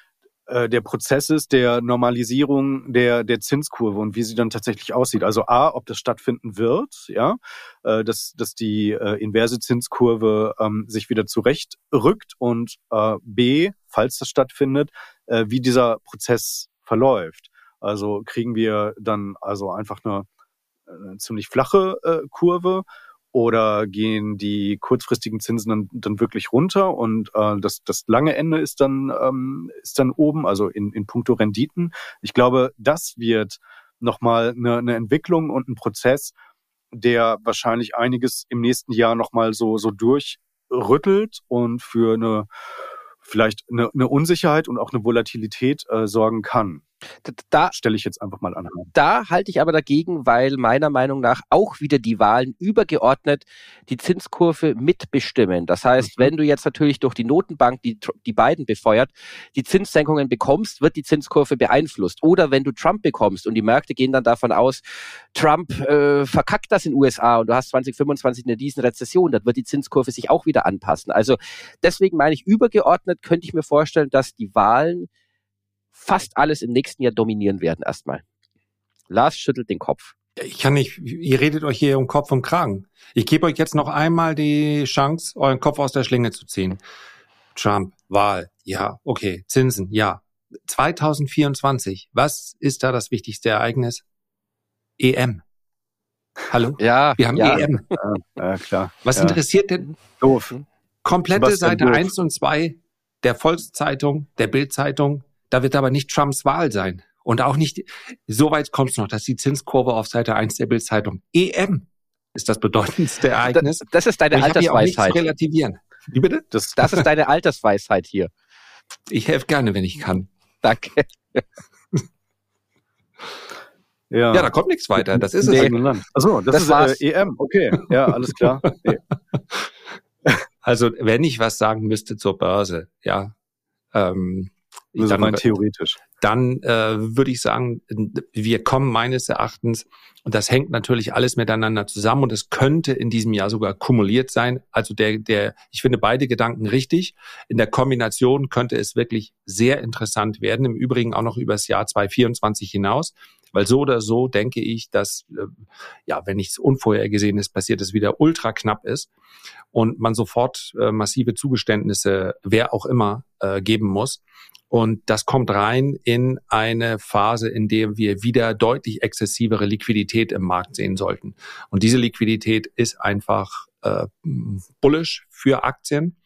der Prozess ist der Normalisierung der, der Zinskurve und wie sie dann tatsächlich aussieht. Also A, ob das stattfinden wird, ja, äh, dass, dass die äh, inverse Zinskurve ähm, sich wieder zurechtrückt und äh, B, falls das stattfindet, äh, wie dieser Prozess verläuft. Also kriegen wir dann also einfach eine, eine ziemlich flache äh, Kurve oder gehen die kurzfristigen Zinsen dann, dann wirklich runter und äh, das, das lange Ende ist dann, ähm, ist dann oben, also in, in puncto Renditen. Ich glaube, das wird nochmal eine, eine Entwicklung und ein Prozess, der wahrscheinlich einiges im nächsten Jahr nochmal so, so durchrüttelt und für eine vielleicht eine, eine Unsicherheit und auch eine Volatilität äh, sorgen kann. Da stelle ich jetzt einfach mal an. Da halte ich aber dagegen, weil meiner Meinung nach auch wieder die Wahlen übergeordnet die Zinskurve mitbestimmen. Das heißt, mhm. wenn du jetzt natürlich durch die Notenbank, die, die beiden befeuert, die Zinssenkungen bekommst, wird die Zinskurve beeinflusst. Oder wenn du Trump bekommst und die Märkte gehen dann davon aus, Trump äh, verkackt das in den USA und du hast 2025 eine diesen Rezession, dann wird die Zinskurve sich auch wieder anpassen. Also deswegen meine ich, übergeordnet könnte ich mir vorstellen, dass die Wahlen fast alles im nächsten Jahr dominieren werden erstmal. Lars schüttelt den Kopf. Ich kann nicht, ihr redet euch hier um Kopf und Kragen. Ich gebe euch jetzt noch einmal die Chance, euren Kopf aus der Schlinge zu ziehen. Trump, Wahl, ja, okay, Zinsen, ja. 2024, was ist da das wichtigste Ereignis? EM. Hallo? Ja, wir haben ja. EM. Ja, ja, klar. Was ja. interessiert denn? Doof. Komplette Sebastian Seite doof. 1 und 2 der Volkszeitung, der Bildzeitung, da wird aber nicht Trumps Wahl sein. Und auch nicht, so weit kommt es noch, dass die Zinskurve auf Seite 1 der Bildzeitung EM ist das bedeutendste Ereignis. Das, das ist deine Altersweisheit. Zu relativieren. Wie bitte? Das, das ist deine Altersweisheit hier. Ich helfe gerne, wenn ich kann. Danke. Ja. ja, da kommt nichts weiter. Das ist nee. es. Achso, das, das ist war's. Äh, EM. Okay, ja, alles klar. Nee. <laughs> Also, wenn ich was sagen müsste zur Börse, ja, ähm, also dann, rein theoretisch. Dann äh, würde ich sagen, wir kommen meines Erachtens, und das hängt natürlich alles miteinander zusammen und es könnte in diesem Jahr sogar kumuliert sein. Also der, der, ich finde beide Gedanken richtig. In der Kombination könnte es wirklich sehr interessant werden. Im Übrigen auch noch übers Jahr 2024 hinaus. Weil so oder so denke ich, dass, äh, ja, wenn nichts Unvorhergesehenes passiert, es wieder ultra knapp ist und man sofort äh, massive Zugeständnisse, wer auch immer, äh, geben muss. Und das kommt rein in eine Phase, in der wir wieder deutlich exzessivere Liquidität im Markt sehen sollten. Und diese Liquidität ist einfach äh, bullish für Aktien.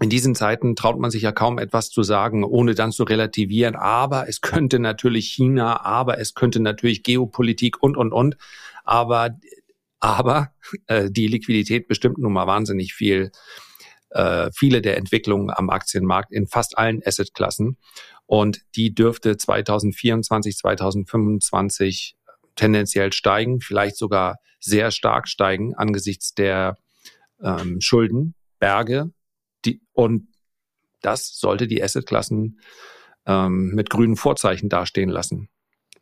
In diesen Zeiten traut man sich ja kaum etwas zu sagen, ohne dann zu relativieren. Aber es könnte natürlich China, aber es könnte natürlich Geopolitik und, und, und. Aber, aber äh, die Liquidität bestimmt nun mal wahnsinnig viel äh, viele der Entwicklungen am Aktienmarkt in fast allen Assetklassen. Und die dürfte 2024, 2025 tendenziell steigen, vielleicht sogar sehr stark steigen angesichts der ähm, Schuldenberge. Die, und das sollte die Assetklassen ähm, mit grünen Vorzeichen dastehen lassen.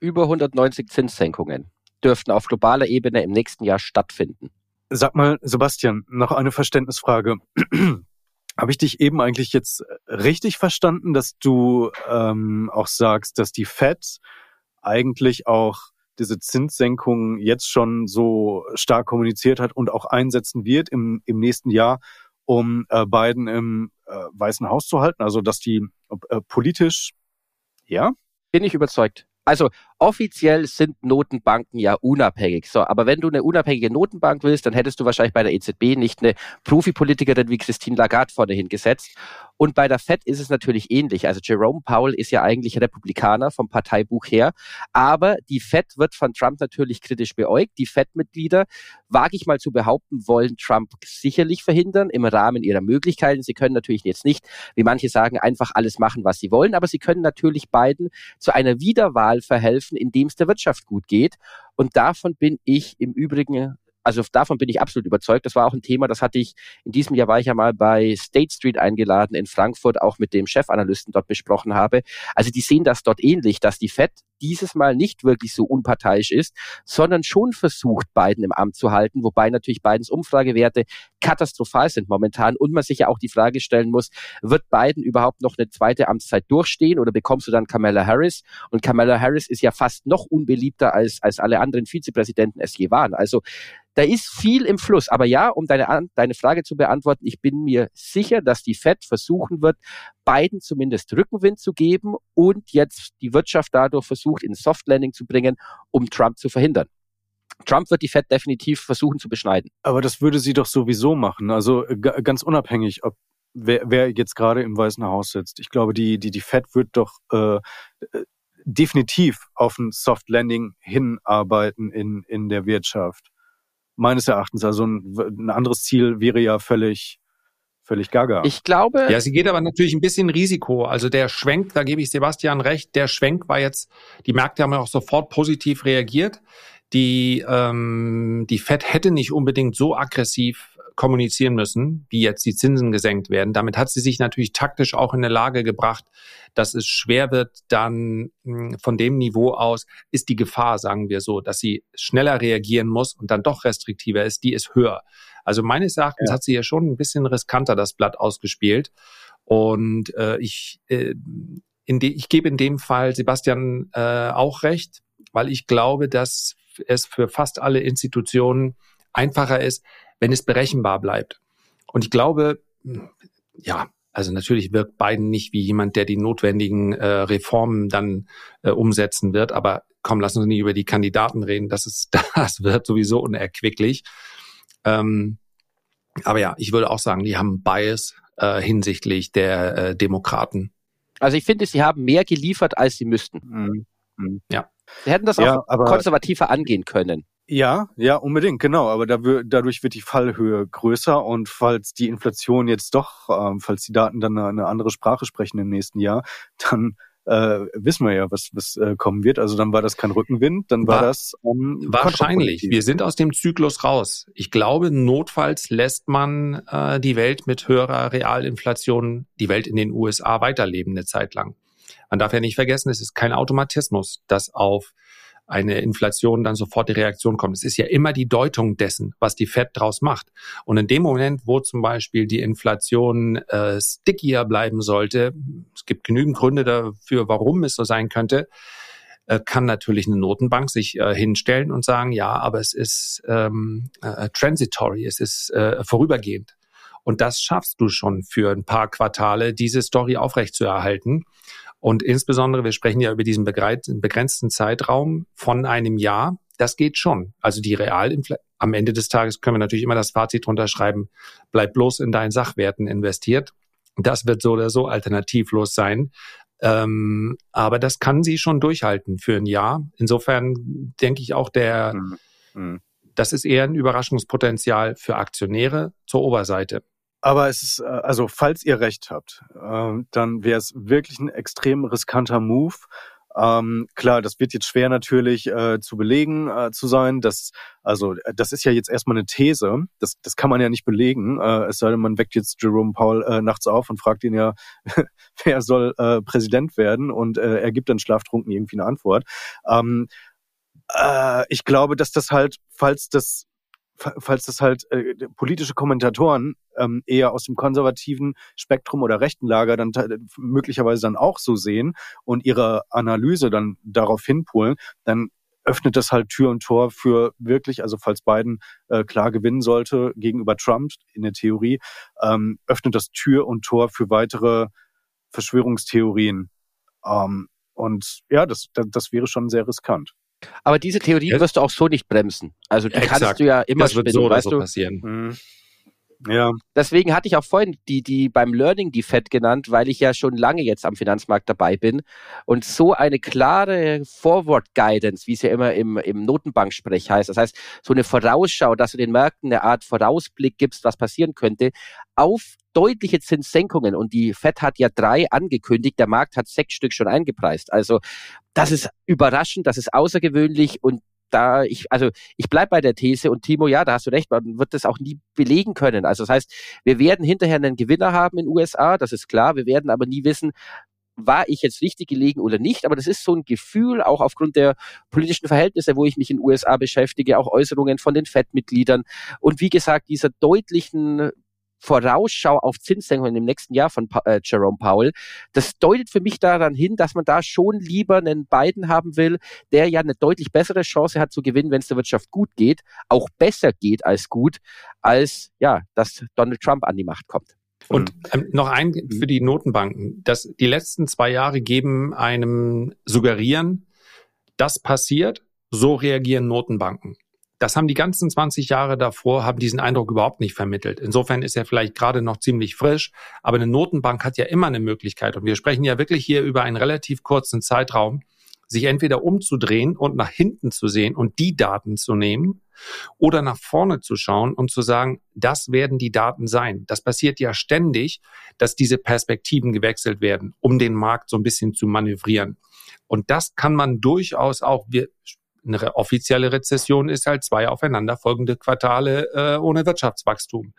Über 190 Zinssenkungen dürften auf globaler Ebene im nächsten Jahr stattfinden. Sag mal, Sebastian, noch eine Verständnisfrage. <clears throat> Habe ich dich eben eigentlich jetzt richtig verstanden, dass du ähm, auch sagst, dass die Fed eigentlich auch diese Zinssenkungen jetzt schon so stark kommuniziert hat und auch einsetzen wird im, im nächsten Jahr, um äh, Biden im äh, Weißen Haus zu halten? Also dass die äh, politisch, ja? Bin ich überzeugt. Also offiziell sind Notenbanken ja unabhängig. So, aber wenn du eine unabhängige Notenbank willst, dann hättest du wahrscheinlich bei der EZB nicht eine Profipolitikerin wie Christine Lagarde vorne hingesetzt. Und bei der Fed ist es natürlich ähnlich. Also Jerome Powell ist ja eigentlich Republikaner vom Parteibuch her, aber die Fed wird von Trump natürlich kritisch beäugt. Die Fed-Mitglieder, wage ich mal zu behaupten, wollen Trump sicherlich verhindern im Rahmen ihrer Möglichkeiten. Sie können natürlich jetzt nicht, wie manche sagen, einfach alles machen, was sie wollen, aber sie können natürlich beiden zu einer Wiederwahl verhelfen helfen, indem es der Wirtschaft gut geht. Und davon bin ich im Übrigen also davon bin ich absolut überzeugt. Das war auch ein Thema, das hatte ich, in diesem Jahr war ich ja mal bei State Street eingeladen in Frankfurt, auch mit dem Chefanalysten dort besprochen habe. Also die sehen das dort ähnlich, dass die FED dieses Mal nicht wirklich so unparteiisch ist, sondern schon versucht, Biden im Amt zu halten, wobei natürlich Bidens Umfragewerte katastrophal sind momentan und man sich ja auch die Frage stellen muss, wird Biden überhaupt noch eine zweite Amtszeit durchstehen oder bekommst du dann Kamala Harris? Und Kamala Harris ist ja fast noch unbeliebter als, als alle anderen Vizepräsidenten es je waren. Also da ist viel im Fluss. Aber ja, um deine, deine Frage zu beantworten, ich bin mir sicher, dass die Fed versuchen wird, beiden zumindest Rückenwind zu geben und jetzt die Wirtschaft dadurch versucht, in Soft Landing zu bringen, um Trump zu verhindern. Trump wird die Fed definitiv versuchen zu beschneiden. Aber das würde sie doch sowieso machen. Also äh, ganz unabhängig, ob wer, wer jetzt gerade im Weißen Haus sitzt. Ich glaube, die, die, die Fed wird doch äh, äh definitiv auf ein Soft Landing hinarbeiten in, in der Wirtschaft meines Erachtens. Also ein, ein anderes Ziel wäre ja völlig völlig gaga. Ich glaube. Ja, sie geht aber natürlich ein bisschen Risiko. Also der Schwenk, da gebe ich Sebastian recht, der Schwenk war jetzt, die Märkte haben ja auch sofort positiv reagiert. Die, ähm, die Fed hätte nicht unbedingt so aggressiv kommunizieren müssen, wie jetzt die Zinsen gesenkt werden. Damit hat sie sich natürlich taktisch auch in eine Lage gebracht, dass es schwer wird, dann hm, von dem Niveau aus ist die Gefahr, sagen wir so, dass sie schneller reagieren muss und dann doch restriktiver ist, die ist höher. Also meines Erachtens ja. hat sie ja schon ein bisschen riskanter das Blatt ausgespielt. Und äh, ich, äh, in de, ich gebe in dem Fall Sebastian äh, auch recht, weil ich glaube, dass es für fast alle Institutionen einfacher ist, wenn es berechenbar bleibt. Und ich glaube, ja, also natürlich wirkt Biden nicht wie jemand, der die notwendigen äh, Reformen dann äh, umsetzen wird. Aber komm, lass uns nicht über die Kandidaten reden. Das ist, <laughs> das wird sowieso unerquicklich. Ähm, aber ja, ich würde auch sagen, die haben Bias äh, hinsichtlich der äh, Demokraten. Also ich finde, sie haben mehr geliefert, als sie müssten. Mhm. Mhm. Ja. Sie hätten das ja, auch konservativer angehen können. Ja, ja, unbedingt, genau. Aber da, dadurch wird die Fallhöhe größer und falls die Inflation jetzt doch, ähm, falls die Daten dann eine, eine andere Sprache sprechen im nächsten Jahr, dann äh, wissen wir ja, was, was äh, kommen wird. Also dann war das kein Rückenwind, dann war, war das ähm, wahrscheinlich. Wir sind aus dem Zyklus raus. Ich glaube, notfalls lässt man äh, die Welt mit höherer Realinflation, die Welt in den USA weiterleben eine Zeit lang. Man darf ja nicht vergessen, es ist kein Automatismus, dass auf eine Inflation dann sofort die Reaktion kommt. Es ist ja immer die Deutung dessen, was die Fed draus macht. Und in dem Moment, wo zum Beispiel die Inflation äh, stickier bleiben sollte, es gibt genügend Gründe dafür, warum es so sein könnte, äh, kann natürlich eine Notenbank sich äh, hinstellen und sagen, ja, aber es ist ähm, äh, transitory, es ist äh, vorübergehend. Und das schaffst du schon für ein paar Quartale, diese Story aufrechtzuerhalten. Und insbesondere, wir sprechen ja über diesen begrenzten Zeitraum von einem Jahr. Das geht schon. Also die Realinflation, am Ende des Tages können wir natürlich immer das Fazit drunter schreiben, bleib bloß in deinen Sachwerten investiert. Das wird so oder so alternativlos sein. Ähm, aber das kann sie schon durchhalten für ein Jahr. Insofern denke ich auch, der, mhm. mhm. das ist eher ein Überraschungspotenzial für Aktionäre zur Oberseite. Aber es ist, äh, also falls ihr recht habt, ähm, dann wäre es wirklich ein extrem riskanter Move. Ähm, klar, das wird jetzt schwer natürlich äh, zu belegen äh, zu sein. Das, also äh, das ist ja jetzt erstmal eine These. Das, das kann man ja nicht belegen. Äh, es sei denn, man weckt jetzt Jerome Paul äh, nachts auf und fragt ihn ja, <laughs> wer soll äh, Präsident werden und äh, er gibt dann schlaftrunken irgendwie eine Antwort. Ähm, äh, ich glaube, dass das halt, falls das falls das halt äh, politische Kommentatoren ähm, eher aus dem konservativen Spektrum oder rechten Lager dann möglicherweise dann auch so sehen und ihre Analyse dann darauf hinpolen, dann öffnet das halt Tür und Tor für wirklich, also falls Biden äh, klar gewinnen sollte gegenüber Trump in der Theorie, ähm, öffnet das Tür und Tor für weitere Verschwörungstheorien. Ähm, und ja, das, das, das wäre schon sehr riskant. Aber diese Theorie ja. wirst du auch so nicht bremsen. Also die Exakt. kannst du ja immer das spinnen, wird so weißt so du? passieren. Mhm. Ja. Deswegen hatte ich auch vorhin die, die beim Learning die FED genannt, weil ich ja schon lange jetzt am Finanzmarkt dabei bin und so eine klare Forward Guidance, wie es ja immer im, im Notenbanksprech heißt, das heißt so eine Vorausschau, dass du den Märkten eine Art Vorausblick gibst, was passieren könnte, auf deutliche Zinssenkungen und die FED hat ja drei angekündigt, der Markt hat sechs Stück schon eingepreist. Also das ist überraschend, das ist außergewöhnlich und da ich, also ich bleib bei der These und Timo, ja, da hast du recht, man wird das auch nie belegen können. Also das heißt, wir werden hinterher einen Gewinner haben in USA, das ist klar, wir werden aber nie wissen, war ich jetzt richtig gelegen oder nicht, aber das ist so ein Gefühl, auch aufgrund der politischen Verhältnisse, wo ich mich in den USA beschäftige, auch Äußerungen von den FED-Mitgliedern. Und wie gesagt, dieser deutlichen Vorausschau auf Zinssenkungen im nächsten Jahr von äh, Jerome Powell, das deutet für mich daran hin, dass man da schon lieber einen Biden haben will, der ja eine deutlich bessere Chance hat zu gewinnen, wenn es der Wirtschaft gut geht, auch besser geht als gut, als ja, dass Donald Trump an die Macht kommt. Und ähm, noch ein für die Notenbanken. Das, die letzten zwei Jahre geben einem suggerieren, das passiert, so reagieren Notenbanken das haben die ganzen 20 Jahre davor, haben diesen Eindruck überhaupt nicht vermittelt. Insofern ist er vielleicht gerade noch ziemlich frisch, aber eine Notenbank hat ja immer eine Möglichkeit. Und wir sprechen ja wirklich hier über einen relativ kurzen Zeitraum, sich entweder umzudrehen und nach hinten zu sehen und die Daten zu nehmen oder nach vorne zu schauen und zu sagen, das werden die Daten sein. Das passiert ja ständig, dass diese Perspektiven gewechselt werden, um den Markt so ein bisschen zu manövrieren. Und das kann man durchaus auch, wir eine offizielle Rezession ist halt zwei aufeinanderfolgende Quartale äh, ohne Wirtschaftswachstum.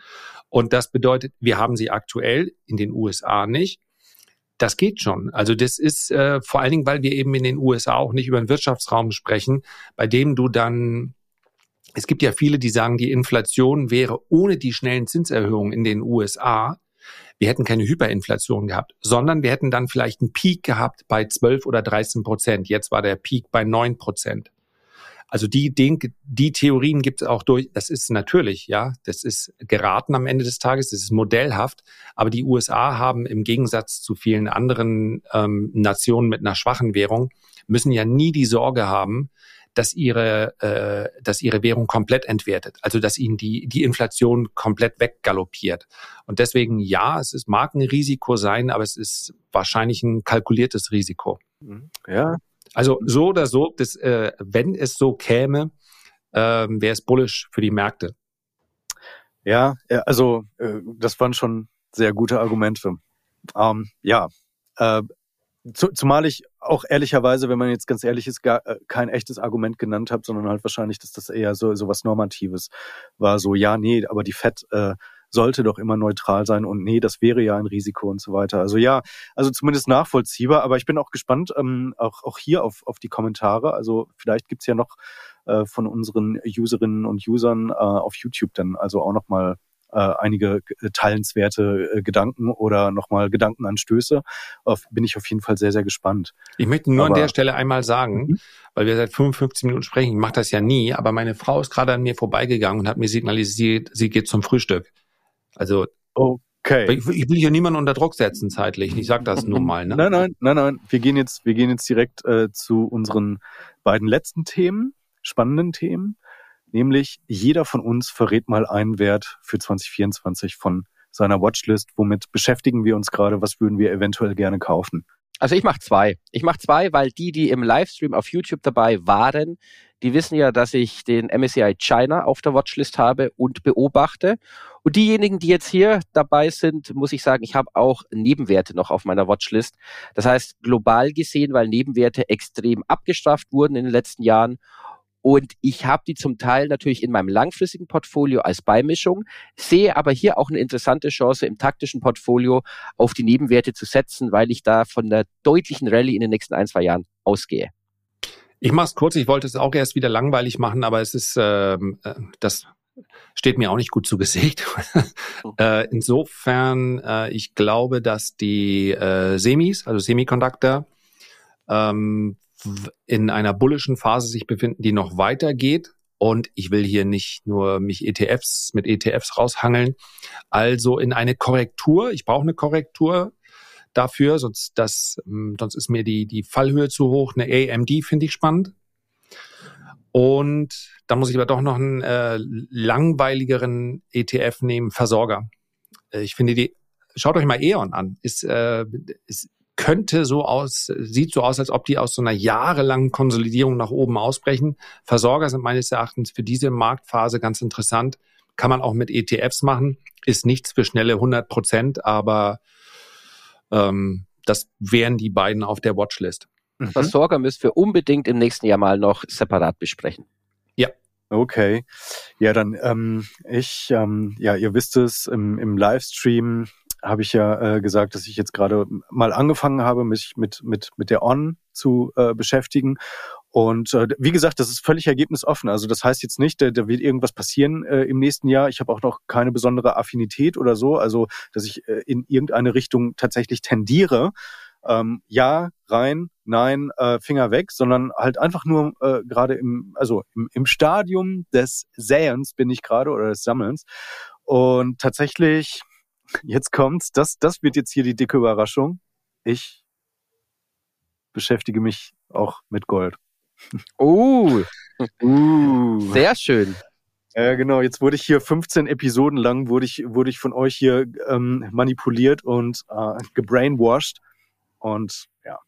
Und das bedeutet, wir haben sie aktuell in den USA nicht. Das geht schon. Also das ist äh, vor allen Dingen, weil wir eben in den USA auch nicht über einen Wirtschaftsraum sprechen, bei dem du dann es gibt ja viele, die sagen, die Inflation wäre ohne die schnellen Zinserhöhungen in den USA wir hätten keine Hyperinflation gehabt, sondern wir hätten dann vielleicht einen Peak gehabt bei 12 oder 13 Prozent. Jetzt war der Peak bei 9 Prozent. Also die, den, die Theorien gibt es auch durch. Das ist natürlich, ja, das ist geraten am Ende des Tages, das ist modellhaft. Aber die USA haben im Gegensatz zu vielen anderen ähm, Nationen mit einer schwachen Währung müssen ja nie die Sorge haben, dass ihre, äh, dass ihre Währung komplett entwertet, also dass ihnen die, die Inflation komplett weggaloppiert. Und deswegen ja, es ist, mag ein Risiko sein, aber es ist wahrscheinlich ein kalkuliertes Risiko. Mhm. Ja, also so oder so, das, äh, wenn es so käme, äh, wäre es bullish für die Märkte. Ja, also äh, das waren schon sehr gute Argumente. Ähm, ja, äh, zu, zumal ich auch ehrlicherweise, wenn man jetzt ganz ehrlich ist, gar äh, kein echtes Argument genannt habe, sondern halt wahrscheinlich, dass das eher so, so was Normatives war. So, ja, nee, aber die Fed äh, sollte doch immer neutral sein und nee, das wäre ja ein Risiko und so weiter. Also ja, also zumindest nachvollziehbar, aber ich bin auch gespannt, ähm, auch, auch hier auf, auf die Kommentare. Also vielleicht gibt's ja noch äh, von unseren Userinnen und Usern äh, auf YouTube dann also auch nochmal äh, einige äh, teilenswerte äh, Gedanken oder nochmal Gedankenanstöße. Auf, bin ich auf jeden Fall sehr, sehr gespannt. Ich möchte nur aber, an der Stelle einmal sagen, mhm. weil wir seit 55 Minuten sprechen, ich mache das ja nie, aber meine Frau ist gerade an mir vorbeigegangen und hat mir signalisiert, sie geht zum Frühstück. Also Okay. Ich, ich, will hier niemanden unter Druck setzen zeitlich. Ich sag das nur mal. Ne? <laughs> Nein, nein, nein, nein. Wir gehen jetzt, wir gehen jetzt direkt äh, zu unseren beiden letzten Themen, spannenden Themen. Nämlich jeder von uns verrät mal einen Wert für 2024 von seiner Watchlist. Womit beschäftigen wir uns gerade? Was würden wir eventuell gerne kaufen? Also ich mache zwei. Ich mache zwei, weil die, die im Livestream auf YouTube dabei waren, die wissen ja, dass ich den MSCI China auf der Watchlist habe und beobachte. Und diejenigen, die jetzt hier dabei sind, muss ich sagen, ich habe auch Nebenwerte noch auf meiner Watchlist. Das heißt, global gesehen, weil Nebenwerte extrem abgestraft wurden in den letzten Jahren und ich habe die zum Teil natürlich in meinem langfristigen Portfolio als Beimischung, sehe aber hier auch eine interessante Chance im taktischen Portfolio auf die Nebenwerte zu setzen, weil ich da von der deutlichen Rallye in den nächsten ein, zwei Jahren ausgehe. Ich mache es kurz, ich wollte es auch erst wieder langweilig machen, aber es ist, ähm, äh, das steht mir auch nicht gut zu Gesicht. Oh. <laughs> äh, insofern, äh, ich glaube, dass die äh, Semis, also Semiconductor, ähm, in einer bullischen Phase sich befinden, die noch weitergeht. Und ich will hier nicht nur mich ETFs mit ETFs raushangeln. Also in eine Korrektur. Ich brauche eine Korrektur dafür, sonst das, hm, sonst ist mir die die Fallhöhe zu hoch. Eine AMD finde ich spannend. Und da muss ich aber doch noch einen äh, langweiligeren ETF nehmen, Versorger. Äh, ich finde die, schaut euch mal E.ON an, ist, äh, ist könnte so aus, sieht so aus, als ob die aus so einer jahrelangen Konsolidierung nach oben ausbrechen. Versorger sind meines Erachtens für diese Marktphase ganz interessant. Kann man auch mit ETFs machen. Ist nichts für schnelle 100 Prozent, aber ähm, das wären die beiden auf der Watchlist. Mhm. Versorger müssen wir unbedingt im nächsten Jahr mal noch separat besprechen. Ja. Okay. Ja, dann ähm, ich, ähm, ja, ihr wisst es, im, im Livestream habe ich ja äh, gesagt, dass ich jetzt gerade mal angefangen habe, mich mit, mit, mit der On zu äh, beschäftigen. Und äh, wie gesagt, das ist völlig ergebnisoffen. Also das heißt jetzt nicht, da, da wird irgendwas passieren äh, im nächsten Jahr. Ich habe auch noch keine besondere Affinität oder so, also dass ich äh, in irgendeine Richtung tatsächlich tendiere. Ähm, ja, rein, nein, äh, Finger weg, sondern halt einfach nur äh, gerade im, also im, im Stadium des Säens bin ich gerade oder des Sammelns. Und tatsächlich <laughs> jetzt kommt's. Das, das wird jetzt hier die dicke Überraschung. Ich beschäftige mich auch mit Gold. Oh, <laughs> uh. sehr schön. Ja, genau. Jetzt wurde ich hier 15 Episoden lang, wurde ich, wurde ich von euch hier ähm, manipuliert und äh, gebrainwashed. Und ja,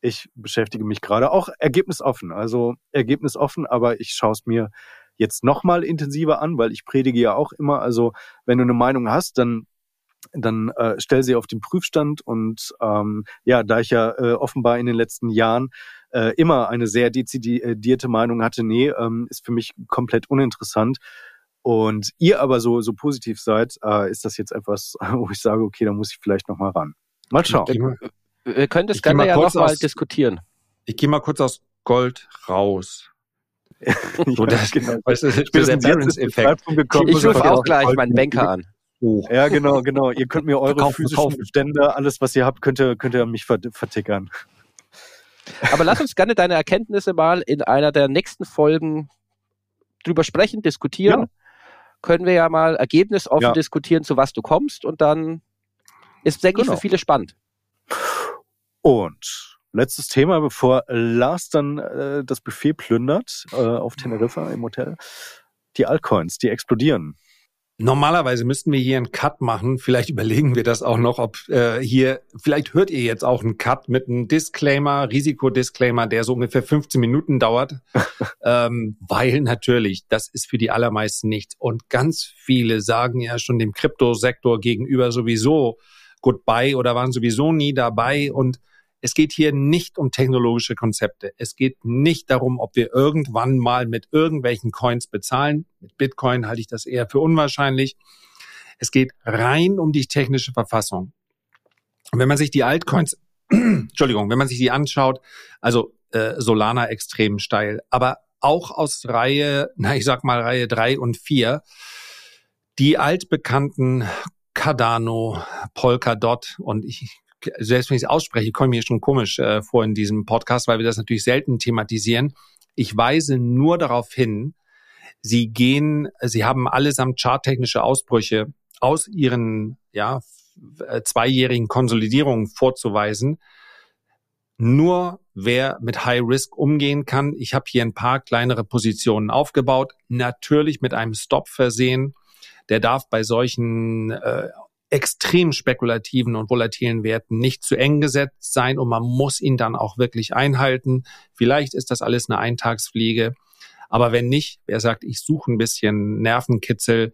ich beschäftige mich gerade auch ergebnisoffen. Also ergebnisoffen, aber ich schaue es mir jetzt nochmal intensiver an, weil ich predige ja auch immer. Also wenn du eine Meinung hast, dann dann äh, stell sie auf den Prüfstand und ähm, ja, da ich ja äh, offenbar in den letzten Jahren äh, immer eine sehr dezidierte Meinung hatte, nee, ähm, ist für mich komplett uninteressant. Und ihr aber so so positiv seid, äh, ist das jetzt etwas, <laughs> wo ich sage, okay, da muss ich vielleicht noch mal ran. Mal schauen. Wir, wir können das Ganze ja noch mal diskutieren. Ich gehe mal kurz aus Gold raus. <laughs> so, das, genau. weißt du, Spätestens jetzt ist Ich rufe auch gleich meinen Banker an hoch. Ja, genau, genau. Ihr könnt mir eure verkaufen, physischen verkaufen. Bestände, alles, was ihr habt, könnt ihr, könnt ihr mich vertickern. Aber lass uns gerne deine Erkenntnisse mal in einer der nächsten Folgen drüber sprechen, diskutieren. Ja. Können wir ja mal ergebnisoffen ja. diskutieren, zu was du kommst und dann ist, denke genau. ich, für viele spannend. Und letztes Thema, bevor Lars dann äh, das Buffet plündert äh, auf Teneriffa im Hotel. Die Altcoins, die explodieren. Normalerweise müssten wir hier einen Cut machen. Vielleicht <laughs> überlegen wir das auch noch, ob äh, hier, vielleicht hört ihr jetzt auch einen Cut mit einem Disclaimer, Risikodisclaimer, der so ungefähr 15 Minuten dauert. <laughs> ähm, weil natürlich, das ist für die allermeisten nichts. Und ganz viele sagen ja schon dem Kryptosektor gegenüber sowieso Goodbye oder waren sowieso nie dabei. Und Es geht hier nicht um technologische Konzepte. Es geht nicht darum, ob wir irgendwann mal mit irgendwelchen Coins bezahlen. Mit Bitcoin halte ich das eher für unwahrscheinlich. Es geht rein um die technische Verfassung. Und wenn man sich die Altcoins, <clears throat> Entschuldigung, wenn man sich die anschaut, also äh, Solana extrem steil, aber auch aus Reihe, <laughs> na ich sag mal Reihe drei und vier die altbekannten Cardano, Polkadot und ich selbst wenn ich es ausspreche, komme mir schon komisch äh, vor in diesem Podcast, weil wir das natürlich selten thematisieren. Ich weise nur darauf hin, sie gehen, sie haben allesamt charttechnische Ausbrüche aus ihren ja, äh, zweijährigen Konsolidierungen vorzuweisen. Nur wer mit High Risk umgehen kann. Ich habe hier ein paar kleinere Positionen aufgebaut, natürlich mit einem Stop versehen. Der darf bei solchen äh, extrem spekulativen und volatilen Werten nicht zu eng gesetzt sein und man muss ihn dann auch wirklich einhalten. Vielleicht ist das alles eine Eintagsfliege. Aber wenn nicht, wer sagt, ich suche ein bisschen Nervenkitzel,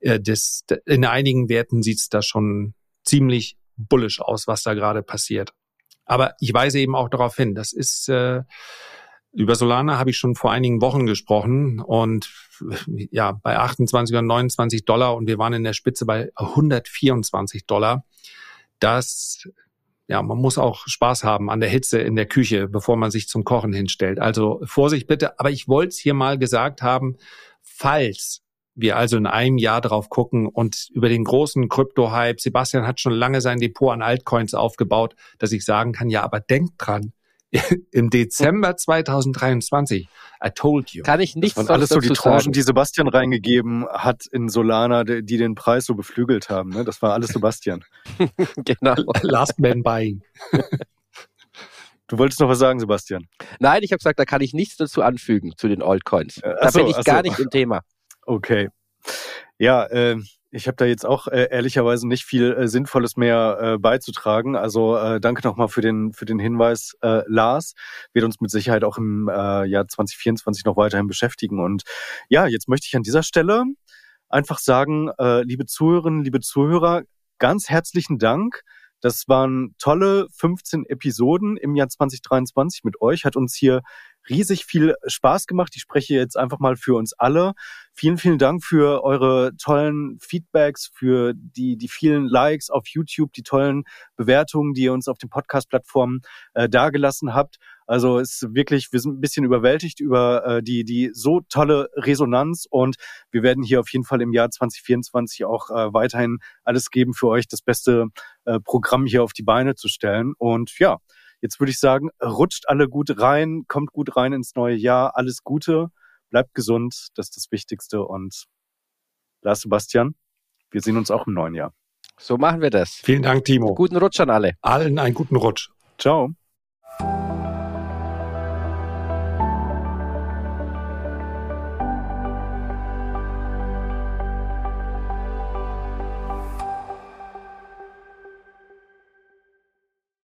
äh, das, in einigen Werten sieht es da schon ziemlich bullisch aus, was da gerade passiert. Aber ich weise eben auch darauf hin, das ist äh, über Solana habe ich schon vor einigen Wochen gesprochen und ja, bei 28 oder 29 Dollar und wir waren in der Spitze bei 124 Dollar. Das, ja, man muss auch Spaß haben an der Hitze in der Küche, bevor man sich zum Kochen hinstellt. Also Vorsicht bitte. Aber ich wollte es hier mal gesagt haben, falls wir also in einem Jahr drauf gucken und über den großen Krypto-Hype, Sebastian hat schon lange sein Depot an Altcoins aufgebaut, dass ich sagen kann, ja, aber denkt dran, <laughs> im Dezember 2023. I told you. Kann ich nicht Und alles so die Tranchen, die Sebastian reingegeben hat in Solana, die, den Preis so beflügelt haben. Ne? Das war alles Sebastian. <laughs> <laughs> genau. Last man buying. Du wolltest noch was sagen, Sebastian? Nein, ich habe gesagt, da kann ich nichts dazu anfügen zu den Altcoins. Da so, bin ich gar so. nicht im Thema. Okay. Ja, äh, ich habe da jetzt auch äh, ehrlicherweise nicht viel äh, Sinnvolles mehr äh, beizutragen. Also äh, danke nochmal für den für den Hinweis, äh, Lars. Wird uns mit Sicherheit auch im äh, Jahr 2024 noch weiterhin beschäftigen. Und ja, jetzt möchte ich an dieser Stelle einfach sagen, äh, liebe Zuhörerinnen, liebe Zuhörer, ganz herzlichen Dank. Das waren tolle 15 Episoden im Jahr 2023 mit euch. Hat uns hier riesig viel Spaß gemacht. Ich spreche jetzt einfach mal für uns alle. Vielen, vielen Dank für eure tollen Feedbacks, für die, die vielen Likes auf YouTube, die tollen Bewertungen, die ihr uns auf den Podcast-Plattformen äh, dargelassen habt. Also ist wirklich, wir sind ein bisschen überwältigt über äh, die, die so tolle Resonanz und wir werden hier auf jeden Fall im Jahr 2024 auch äh, weiterhin alles geben für euch, das beste äh, Programm hier auf die Beine zu stellen. Und ja, Jetzt würde ich sagen, rutscht alle gut rein, kommt gut rein ins neue Jahr, alles Gute, bleibt gesund, das ist das Wichtigste und Lars Sebastian, wir sehen uns auch im neuen Jahr. So machen wir das. Vielen Dank, Timo. Guten Rutsch an alle. Allen einen guten Rutsch. Ciao.